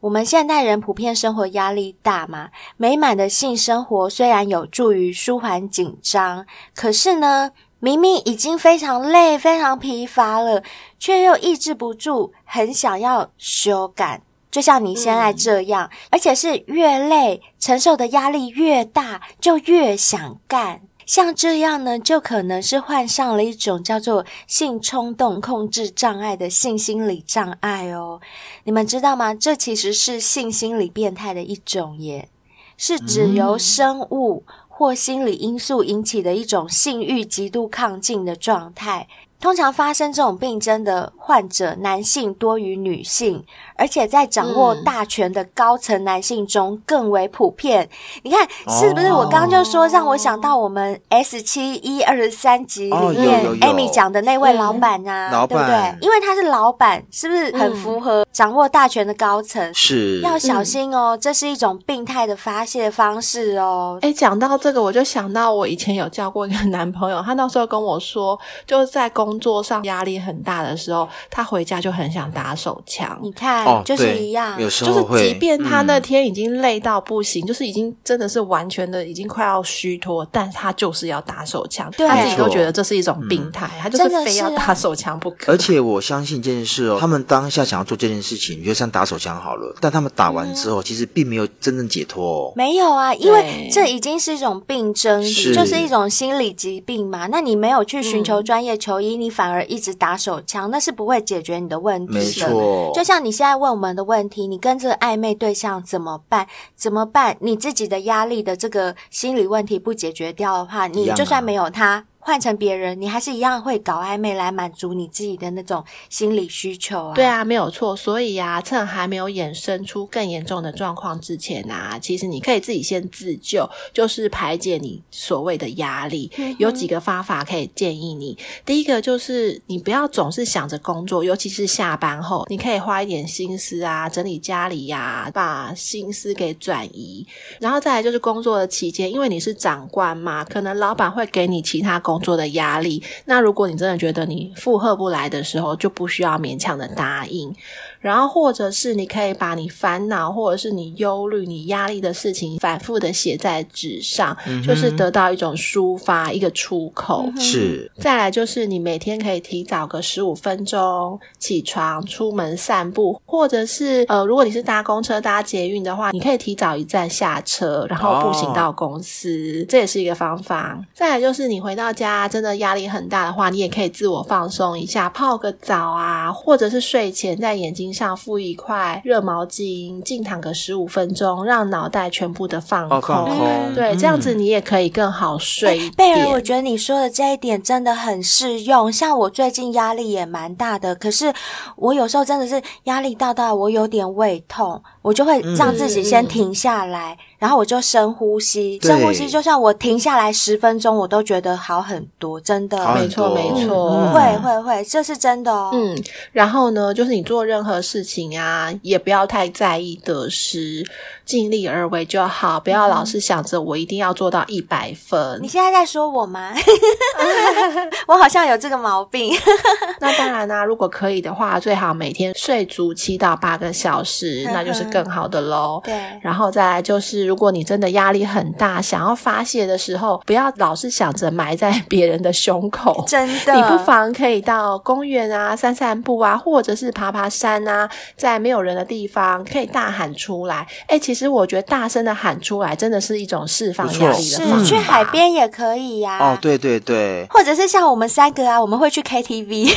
我们现代人普遍生活压力大嘛，美满的性生活虽然有助于舒缓紧张，可是呢，明明已经非常累、非常疲乏了，却又抑制不住很想要修改，就像你现在这样，嗯、而且是越累，承受的压力越大，就越想干。像这样呢，就可能是患上了一种叫做性冲动控制障碍的性心理障碍哦。你们知道吗？这其实是性心理变态的一种耶，是指由生物或心理因素引起的一种性欲极度亢进的状态。通常发生这种病症的患者，男性多于女性，而且在掌握大权的高层男性中更为普遍。嗯、你看是不是？我刚刚就说，让我想到我们 S 七一二十三集里面 Amy 讲的那位老板啊，老，对不对？因为他是老板，是不是很符合掌握大权的高层？是，要小心哦，这是一种病态的发泄方式哦。哎，讲到这个，我就想到我以前有交过一个男朋友，他那时候跟我说，就是在公工作上压力很大的时候，他回家就很想打手枪。你看，哦、就是一样，有时候，就是即便他那天已经累到不行，嗯、就是已经真的是完全的已经快要虚脱，但他就是要打手枪，对他自己都觉得这是一种病态，嗯、他就是非要打手枪不可。而且我相信这件事哦，他们当下想要做这件事情，就像打手枪好了，但他们打完之后，嗯、其实并没有真正解脱哦。没有啊，因为这已经是一种病症，就是一种心理疾病嘛。那你没有去寻求专业求医，嗯、你反而一直打手枪，那是不会解决你的问题的。没错，就像你现在问我们的问题，你跟这个暧昧对象怎么办？怎么办？你自己的压力的这个心理问题不解决掉的话，你就算没有他。换成别人，你还是一样会搞暧昧来满足你自己的那种心理需求啊。对啊，没有错。所以啊，趁还没有衍生出更严重的状况之前啊，其实你可以自己先自救，就是排解你所谓的压力。嗯、有几个方法可以建议你。第一个就是你不要总是想着工作，尤其是下班后，你可以花一点心思啊，整理家里呀、啊，把心思给转移。然后再来就是工作的期间，因为你是长官嘛，可能老板会给你其他工作。工作的压力，那如果你真的觉得你负荷不来的时候，就不需要勉强的答应。然后，或者是你可以把你烦恼，或者是你忧虑、你压力的事情，反复的写在纸上，嗯、就是得到一种抒发、一个出口。是。再来就是你每天可以提早个十五分钟起床，出门散步，或者是呃，如果你是搭公车、搭捷运的话，你可以提早一站下车，然后步行到公司，哦、这也是一个方法。再来就是你回到家真的压力很大的话，你也可以自我放松一下，泡个澡啊，或者是睡前在眼睛上敷一块热毛巾，静躺个十五分钟，让脑袋全部的放空。Oh, 嗯、对，这样子你也可以更好睡一点。贝儿，我觉得你说的这一点真的很适用。像我最近压力也蛮大的，可是我有时候真的是压力大到我有点胃痛，我就会让自己先停下来。嗯然后我就深呼吸，深呼吸，就算我停下来十分钟，我都觉得好很多，真的，没错没错，嗯、会会会，这是真的哦。嗯，然后呢，就是你做任何事情啊，也不要太在意得失，尽力而为就好，不要老是想着我一定要做到一百分。你现在在说我吗？我好像有这个毛病。那当然啦、啊，如果可以的话，最好每天睡足七到八个小时，那就是更好的喽。对，然后再来就是。如果你真的压力很大，想要发泄的时候，不要老是想着埋在别人的胸口。真的，你不妨可以到公园啊，散散步啊，或者是爬爬山啊，在没有人的地方可以大喊出来。哎，其实我觉得大声的喊出来，真的是一种释放压力的方法。是，去海边也可以呀、啊。哦，对对对。或者是像我们三个啊，我们会去 KTV。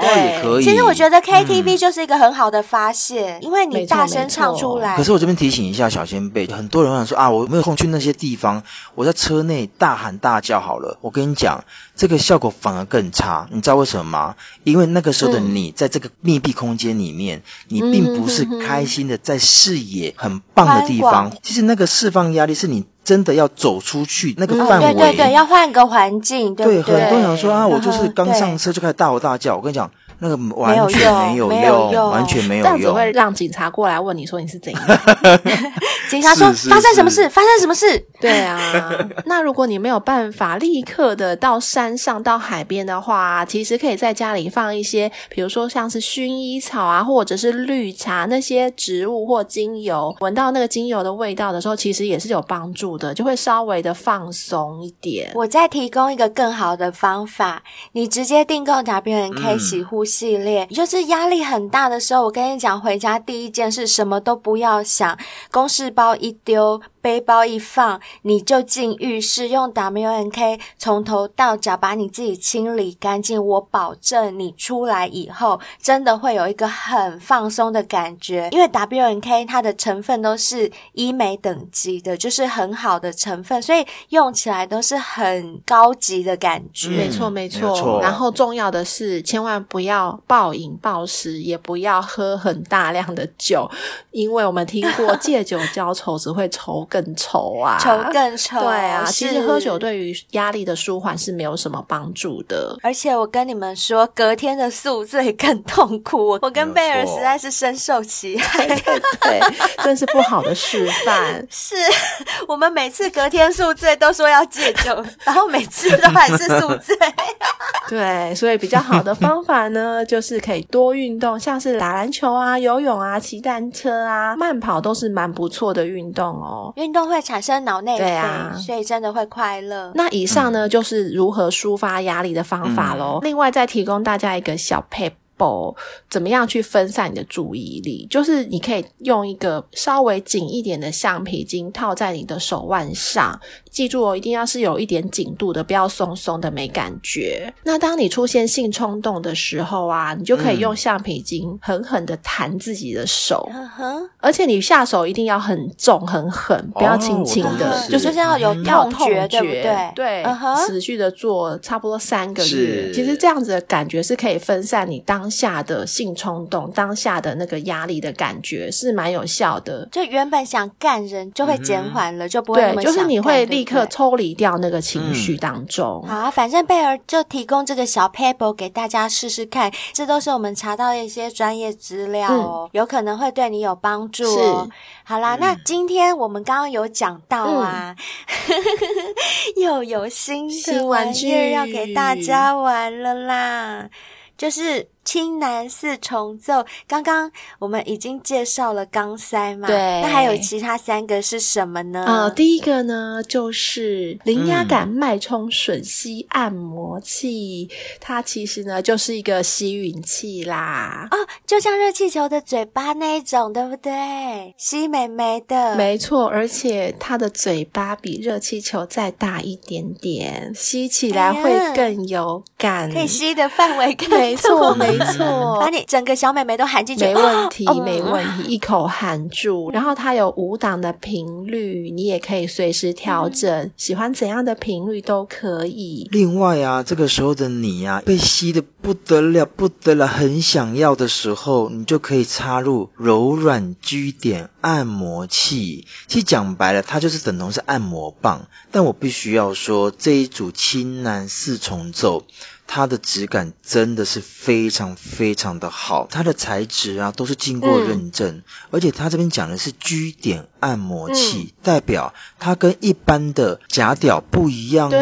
对，哦、也可以。其实我觉得 KTV 就是一个很好的发泄，嗯、因为你大声唱出来。可是我这边提醒一下小仙贝，很多人想说啊，我没有空去那些地方，我在车内大喊大叫好了。我跟你讲，这个效果反而更差。你知道为什么吗？因为那个时候的你，在这个密闭空间里面，嗯、你并不是开心的在视野很棒的地方。其实那个释放压力是你。真的要走出去那个范围，对对对，要换个环境，对对？对，很多人说啊，我就是刚上车就开始大吼大叫。我跟你讲，那个完全没有用，完全没有用，这样子会让警察过来问你说你是怎样。警察说发生什么事？发生什么事？对啊，那如果你没有办法立刻的到山上到海边的话，其实可以在家里放一些，比如说像是薰衣草啊，或者是绿茶那些植物或精油，闻到那个精油的味道的时候，其实也是有帮助的。就会稍微的放松一点。我再提供一个更好的方法，你直接订购 WNK 洗护系列，就是压力很大的时候，我跟你讲，回家第一件事什么都不要想，公事包一丢。背包一放，你就进浴室用 WNK 从头到脚把你自己清理干净。我保证你出来以后，真的会有一个很放松的感觉。因为 WNK 它的成分都是医美等级的，就是很好的成分，所以用起来都是很高级的感觉。没错，没错。然后重要的是，千万不要暴饮暴食，也不要喝很大量的酒，因为我们听过借酒浇愁只会愁。更愁啊，愁更愁。对啊，其实喝酒对于压力的舒缓是没有什么帮助的。而且我跟你们说，隔天的宿醉更痛苦。我跟贝尔实在是深受其害，对，对，对，真是不好的示范。是我们每次隔天宿醉都说要戒酒，然后每次都还是宿醉。对，所以比较好的方法呢，就是可以多运动，像是打篮球啊、游泳啊、骑单车啊、慢跑，都是蛮不错的运动哦。运动会产生脑内啡，对啊，所以真的会快乐。那以上呢，就是如何抒发压力的方法喽。嗯、另外，再提供大家一个小撇步，怎么样去分散你的注意力？就是你可以用一个稍微紧一点的橡皮筋套在你的手腕上。记住哦，一定要是有一点紧度的，不要松松的没感觉。那当你出现性冲动的时候啊，你就可以用橡皮筋狠狠的弹自己的手，嗯、而且你下手一定要很重很狠，不要轻轻的，哦、就是要有要痛觉，对不对？对，嗯、持续的做差不多三个月，其实这样子的感觉是可以分散你当下的性冲动、当下的那个压力的感觉，是蛮有效的。就原本想干人就会减缓了，嗯、就不会那么想干，对，就是你会立。刻抽离掉那个情绪当中。嗯、好，反正贝儿就提供这个小 paper 给大家试试看，这都是我们查到的一些专业资料哦，嗯、有可能会对你有帮助好啦，嗯、那今天我们刚刚有讲到啊，嗯、又有新的玩具要给大家玩了啦，就是。青南四重奏，刚刚我们已经介绍了肛塞嘛，对，那还有其他三个是什么呢？呃，第一个呢就是零压感脉冲吮吸按摩器，嗯、它其实呢就是一个吸吮器啦，哦，就像热气球的嘴巴那一种，对不对？吸美眉的，没错，而且它的嘴巴比热气球再大一点点，吸起来会更有感，可以吸的范围更多，没错，没。没错，把你整个小美眉都含进去，没问题，哦、没问题，一口含住。然后它有五档的频率，你也可以随时调整，嗯、喜欢怎样的频率都可以。另外啊，这个时候的你啊，被吸的不得了，不得了，很想要的时候，你就可以插入柔软居点按摩器。其实讲白了，它就是等同是按摩棒。但我必须要说，这一组青男四重奏。它的质感真的是非常非常的好，它的材质啊都是经过认证，嗯、而且它这边讲的是 G 点按摩器，嗯、代表它跟一般的假屌不一样哦，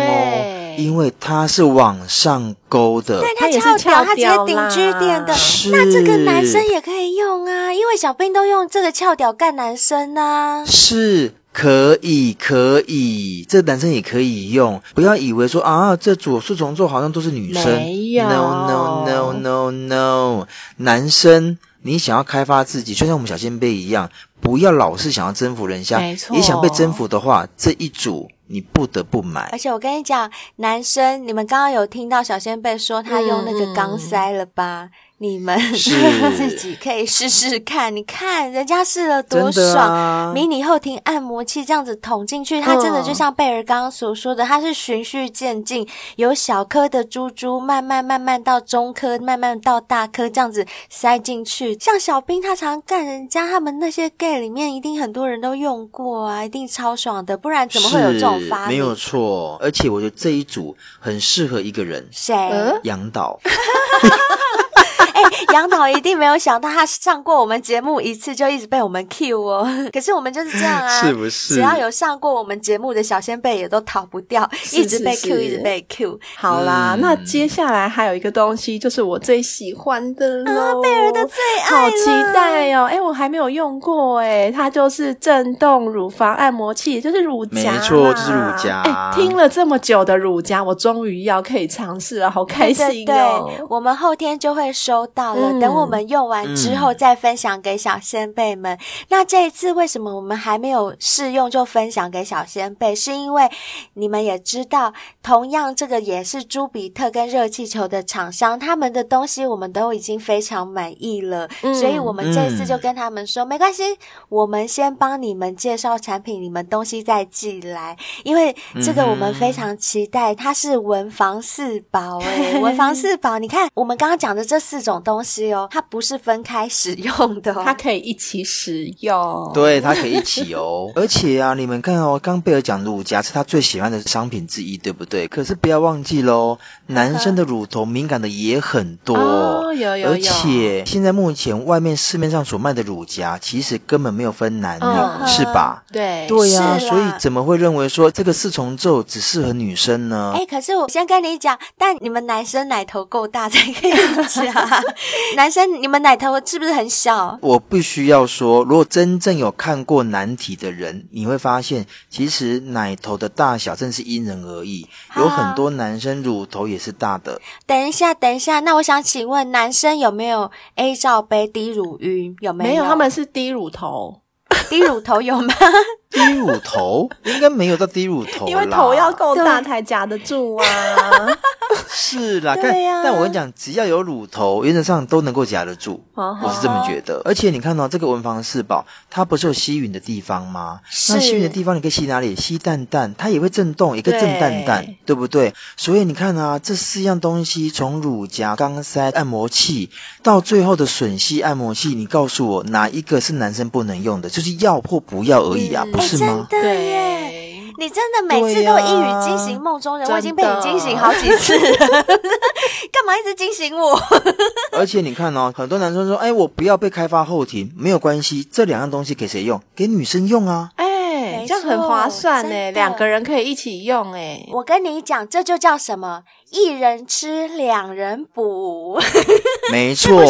对因为它是往上勾的，对，它翘屌，它直接顶居点的，那这个男生也可以用啊，因为小兵都用这个翘屌干男生啊，是。可以，可以，这男生也可以用。不要以为说啊，这组四重奏好像都是女生。没有，no no no no no，男生，你想要开发自己，就像我们小仙贝一样，不要老是想要征服人家。没错。也想被征服的话，这一组你不得不买。而且我跟你讲，男生，你们刚刚有听到小仙贝说他用那个钢塞了吧？嗯你们是 自己可以试试看，你看人家试了多爽！啊、迷你后庭按摩器这样子捅进去，它真的就像贝尔刚刚所说的，它是循序渐进，由小颗的珠珠慢慢慢慢到中颗，慢慢到大颗，这样子塞进去。像小兵他常干人家，他们那些 gay 里面一定很多人都用过啊，一定超爽的，不然怎么会有这种发明？没有错，而且我觉得这一组很适合一个人，谁？杨导。杨导一定没有想到，他上过我们节目一次就一直被我们 Q 哦。可是我们就是这样啊，是不是？只要有上过我们节目的小仙贝也都逃不掉，是是是，一直被 Q，一直被 Q。好啦，嗯、那接下来还有一个东西，就是我最喜欢的喽，啊、贝儿的最爱，好期待哦！哎，我还没有用过哎，它就是震动乳房按摩器，就是乳夹，没错，就是乳夹。哎，听了这么久的乳夹，我终于要可以尝试了，好开心哦！对对对，我们后天就会收到了，嗯、等我们。用完之后再分享给小先辈们。嗯、那这一次为什么我们还没有试用就分享给小先辈？是因为你们也知道，同样这个也是朱比特跟热气球的厂商，他们的东西我们都已经非常满意了，嗯、所以我们这一次就跟他们说，嗯、没关系，我们先帮你们介绍产品，你们东西再寄来，因为这个我们非常期待，它是文房四宝哎、欸、文房四宝，你看我们刚刚讲的这四种东西哦，它不是分开使用的哦，它可以一起使用。对，它可以一起哦。而且啊，你们看哦，刚贝尔讲乳夹是他最喜欢的商品之一，对不对？可是不要忘记喽，男生的乳头敏感的也很多。哦，有有有。而且现在目前外面市面上所卖的乳夹，其实根本没有分男女，哦、是吧？对，对呀、啊。所以怎么会认为说这个四重奏只适合女生呢？哎，可是我先跟你讲，但你们男生奶头够大才可以夹。男生，你们奶头是不是很小？我必须要说，如果真正有看过男体的人，你会发现，其实奶头的大小真是因人而异。有很多男生乳头也是大的。等一下，等一下，那我想请问，男生有没有 A 罩杯低乳晕？有没有？没有，他们是低乳头。低乳头有吗？低乳头应该没有到低乳头，因为头要够大才夹得住啊。是啦，但但我跟你讲，只要有乳头，原则上都能够夹得住。我是这么觉得。而且你看到这个文房四宝，它不是有吸吮的地方吗？那吸吮的地方你可以吸哪里？吸蛋蛋，它也会震动，也可以震蛋蛋，对不对？所以你看啊，这四样东西，从乳夹、钢塞、按摩器，到最后的吮吸按摩器，你告诉我哪一个是男生不能用的？就是要或不要而已啊，不是吗？对耶。你真的每次都一语惊醒梦中人，我已经被你惊醒好几次了，干嘛一直惊醒我？而且你看哦，很多男生说：“哎，我不要被开发后庭，没有关系，这两样东西给谁用？给女生用啊！”哎，这样很划算呢，两个人可以一起用哎。我跟你讲，这就叫什么？一人吃，两人补。没错，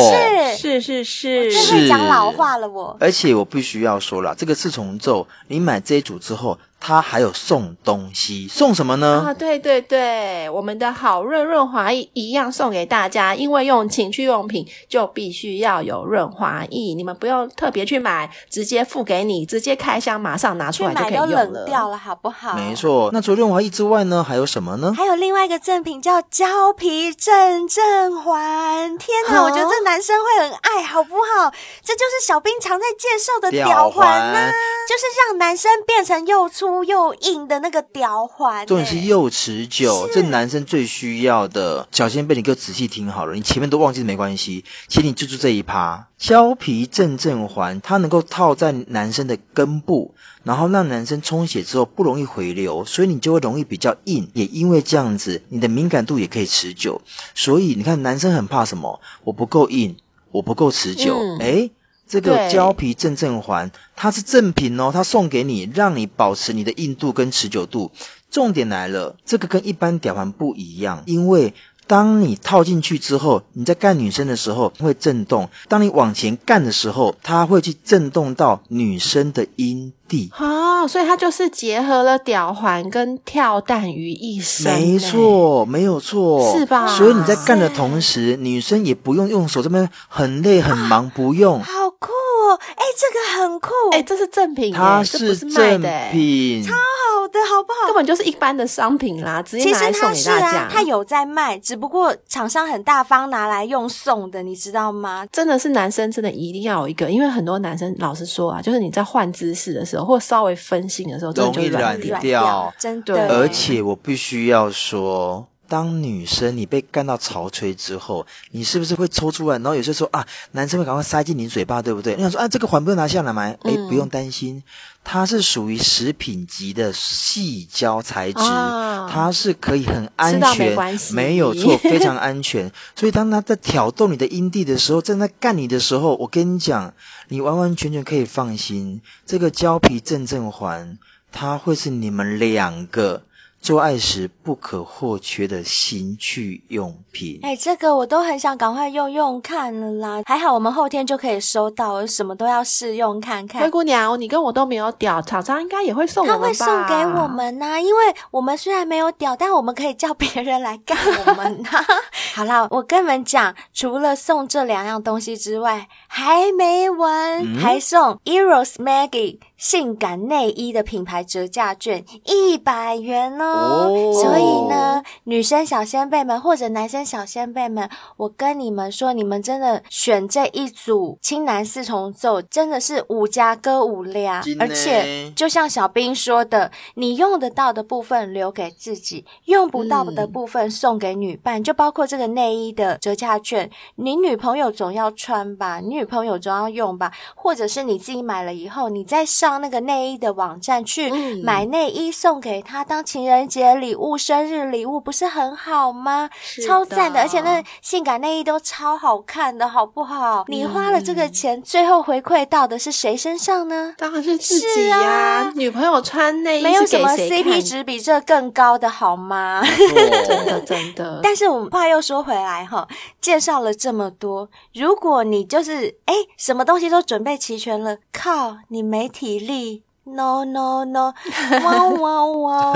是是是是，真会讲老话了我。而且我必须要说了，这个四重奏，你买这一组之后。它还有送东西，送什么呢？啊，对对对，我们的好润润滑液一样送给大家，因为用情趣用品就必须要有润滑液，你们不用特别去买，直接付给你，直接开箱马上拿出来就可以用了。买都冷掉了，好不好？没错。那除了润滑液之外呢，还有什么呢？还有另外一个赠品叫胶皮正正环。天哪，我觉得这男生会很爱好不好？这就是小兵常在介绍的吊环呐、啊，就是让男生变成又粗。又硬的那个吊环，重点是又持久，这男生最需要的。小仙贝，你给我仔细听好了，你前面都忘记没关系，请你记住这一趴。胶皮正正环，它能够套在男生的根部，然后让男生充血之后不容易回流，所以你就会容易比较硬。也因为这样子，你的敏感度也可以持久。所以你看，男生很怕什么？我不够硬，我不够持久。诶、嗯这个胶皮正正环，它是正品哦，它送给你，让你保持你的硬度跟持久度。重点来了，这个跟一般吊环不一样，因为当你套进去之后，你在干女生的时候会震动；当你往前干的时候，它会去震动到女生的阴蒂。哦，所以它就是结合了吊环跟跳蛋于一身。没错，没有错，是吧？所以你在干的同时，女生也不用用手这边很累很忙，不用。好酷哦！哎，这个很酷，哎，这是正品，它是正品，超好的，好不好？根本就是一般的商品啦，直接拿来送给大家。它有在卖，只不过厂商很大方拿来用送的，你知道吗？真的是男生真的一定要有一个，因为很多男生老实说啊，就是你在换姿势的时候。或稍微分心的时候，容易软掉，掉。真的。而且我必须要说，当女生你被干到潮吹之后，你是不是会抽出来？然后有些时候啊，男生会赶快塞进你嘴巴，对不对？你想说啊，这个环不用拿下来吗？哎、嗯，不用担心，它是属于食品级的细胶材质，啊，它是可以很安全，没，没有错，非常安全。所以当他在挑逗你的阴蒂的时候，正在干你的时候，我跟你讲。你完完全全可以放心，这个胶皮正正环，它会是你们两个。做爱时不可或缺的情趣用品。哎、欸，这个我都很想赶快用用看了啦。还好我们后天就可以收到，我什么都要试用看看。灰姑娘，你跟我都没有屌，厂商应该也会送我们吧？他会送给我们呐、啊，因为我们虽然没有屌，但我们可以叫别人来干我们呐、啊。好啦，我跟你们讲，除了送这两样东西之外，还没完，嗯、还送 Eros Maggie。性感内衣的品牌折价券一百元哦。哦，所以呢，女生小仙贝们或者男生小仙贝们，我跟你们说，你们真的选这一组青男四重奏，真的是五家歌五量，而且就像小兵说的，你用得到的部分留给自己，用不到的部分送给女伴，嗯、就包括这个内衣的折价券，你女朋友总要穿吧，你女朋友总要用吧，或者是你自己买了以后，你再上那个内衣的网站去买内衣送给他，当情人节礼物、生日礼物，不是很好吗？超赞的，而且那性感内衣都超好看的，好不好？你花了这个钱，嗯、最后回馈到的是谁身上呢？当然是自己呀、啊啊！女朋友穿内衣，没有什么 CP 值比这更高的好吗？真的真的。但是我们话又说回来哈，介绍了这么多，如果你就是哎，什么东西都准备齐全了，靠，你没体力。No no no，哇哇哇，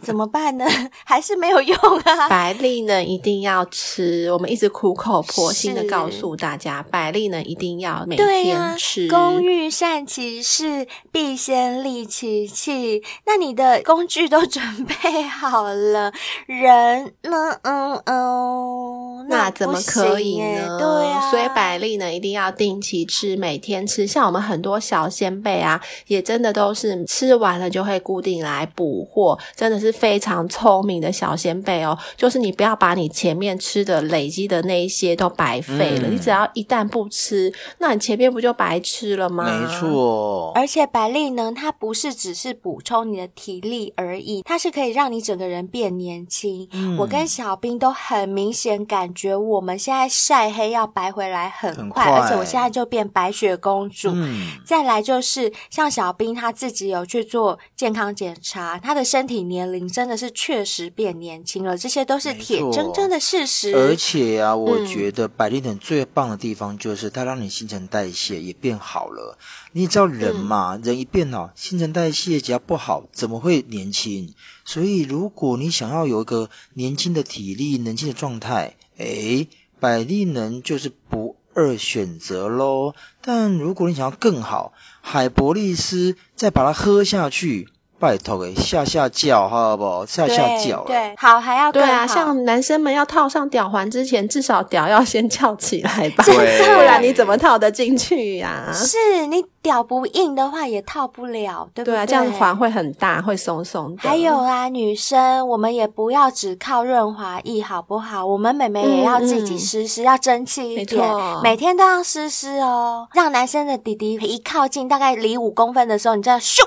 怎么办呢？还是没有用啊！百利呢一定要吃，我们一直苦口婆心的告诉大家，百利呢一定要每天吃。对啊，工欲善其事，必先利其器。那你的工具都准备好了，人呢？嗯嗯，那怎么可以呢？对啊，所以百利呢一定要定期吃，每天吃。像我们很多小仙贝啊，也真的都。都是吃完了就会固定来补货，真的是非常聪明的小仙贝哦。就是你不要把你前面吃的累积的那一些都白费了，嗯、你只要一旦不吃，那你前面不就白吃了吗？没错。而且百利呢，它不是只是补充你的体力而已，它是可以让你整个人变年轻。嗯、我跟小兵都很明显感觉，我们现在晒黑要白回来很快，很快，而且我现在就变白雪公主。嗯、再来就是像小兵他。自己有去做健康检查，他的身体年龄真的是确实变年轻了，这些都是铁铮铮的事实。而且啊，我觉得百利能最棒的地方就是它让你新陈代谢也变好了。你知道人嘛，嗯、人一变老，新陈代谢只要不好，怎么会年轻？所以如果你想要有一个年轻的体力、年轻的状态，诶，百利能就是不二选择喽。但如果你想要更好，海伯利斯，再把它喝下去。拜托诶，下下脚好不好？下下脚。对，好还要对啊，像男生们要套上吊环之前，至少屌要先翘起来吧，不然你怎么套得进去呀、啊？是你屌不硬的话也套不了，对不对？对啊，这样环会很大，会松松的。还有啊，女生我们也不要只靠润滑液，好不好？我们美眉也要自己湿湿，要争气一点，每天都要湿湿哦。让男生的弟弟一靠近，大概离五公分的时候，你这样咻就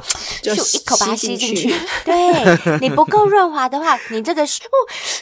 咻一口把它。吸进去，对，你不够润滑的话，你这个咻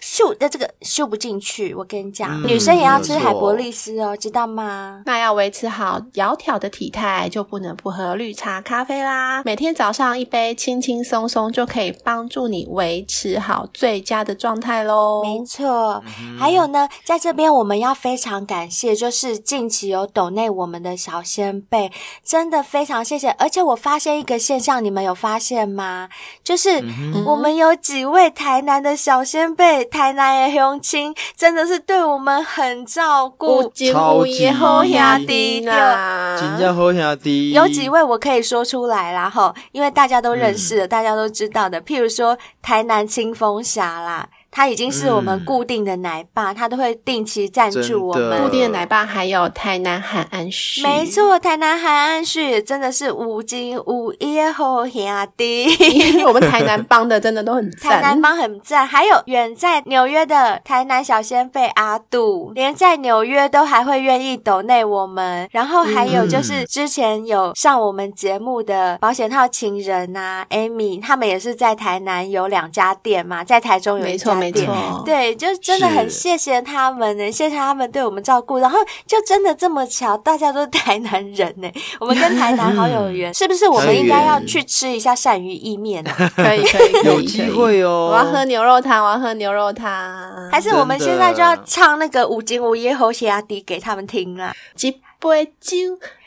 咻的这个咻不进去。我跟你讲，嗯、女生也要吃海博利斯哦，知道吗？那要维持好窈窕的体态，就不能不喝绿茶咖啡啦。每天早上一杯，轻轻松松就可以帮助你维持好最佳的状态喽。没错，嗯、还有呢，在这边我们要非常感谢，就是近期有抖内我们的小仙贝，真的非常谢谢。而且我发现一个现象，你们有发现吗？就是我们有几位台南的小先辈，台南的乡亲真的是对我们很照顾，超级好兄弟啦，真正好兄弟。有几位我可以说出来啦，吼，因为大家都认识的，嗯、大家都知道的，譬如说台南清风侠啦。他已经是我们固定的奶爸，嗯、他都会定期赞助我们。固定的奶爸还有台南海岸旭，没错，台南海岸旭真的是无金无叶好兄弟。我们台南帮的真的都很赞，台南帮很赞。还有远在纽约的台南小仙贝阿杜，连在纽约都还会愿意抖内我们。然后还有就是之前有上我们节目的保险套情人啊，Amy，他们也是在台南有两家店嘛，在台中有一家。没错，对，就真的很谢谢他们呢，是谢谢他们对我们照顾，然后就真的这么巧，大家都是台南人呢，我们跟台南好有缘，是不是？我们应该要去吃一下鳝鱼意面啊？可以，可以，有机会哦！我要喝牛肉汤，我要喝牛肉汤，还是我们现在就要唱那个五斤五夜侯血压低给他们听啊？杯酒，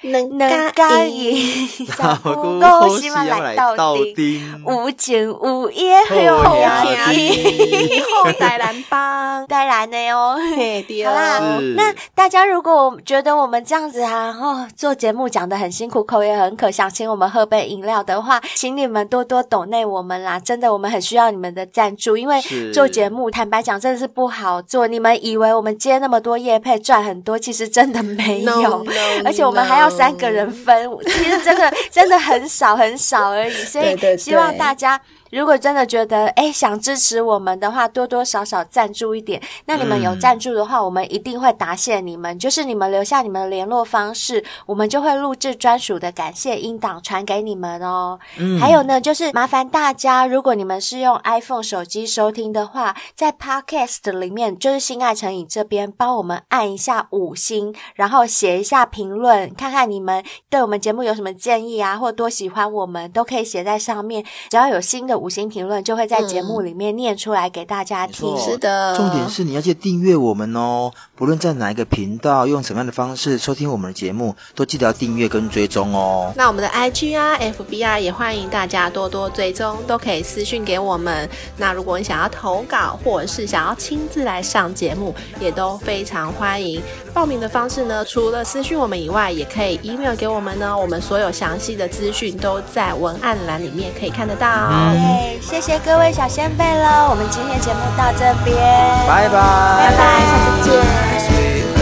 两两加一，三五喜马来到底，无情无义好兄弟，好带来帮带来的哦。好啦，那大家如果觉得我们这样子啊，哦，做节目讲的很辛苦，口也很渴，想请我们喝杯饮料的话，请你们多多懂内我们啦。真的，我们很需要你们的赞助，因为做节目，坦白讲，真的是不好做。你们以为我们接那么多业配赚很多，其实真的没有。No, no, 而且我们还要三个人分其实真的真的很少很少而已，所以希望大家。如果真的觉得哎想支持我们的话，多多少少赞助一点。那你们有赞助的话，嗯、我们一定会答谢你们。就是你们留下你们的联络方式，我们就会录制专属的感谢音档传给你们哦。嗯、还有呢，就是麻烦大家，如果你们是用 iPhone 手机收听的话，在 Podcast 里面，就是心爱成瘾这边帮我们按一下五星，然后写一下评论，看看你们对我们节目有什么建议啊，或多喜欢我们，都可以写在上面。只要有新的。五星评论就会在节目里面念出来给大家听。嗯、是的，重点是你要记得订阅我们哦。不论在哪一个频道，用什么样的方式收听我们的节目，都记得要订阅跟追踪哦。那我们的 IG 啊、FB 啊，也欢迎大家多多追踪，都可以私讯给我们。那如果你想要投稿，或者是想要亲自来上节目，也都非常欢迎。报名的方式呢，除了私讯我们以外，也可以 email 给我们呢。我们所有详细的资讯都在文案栏里面可以看得到。嗯谢谢各位小仙贝喽，我们今天节目到这边，拜拜，拜拜，下次见。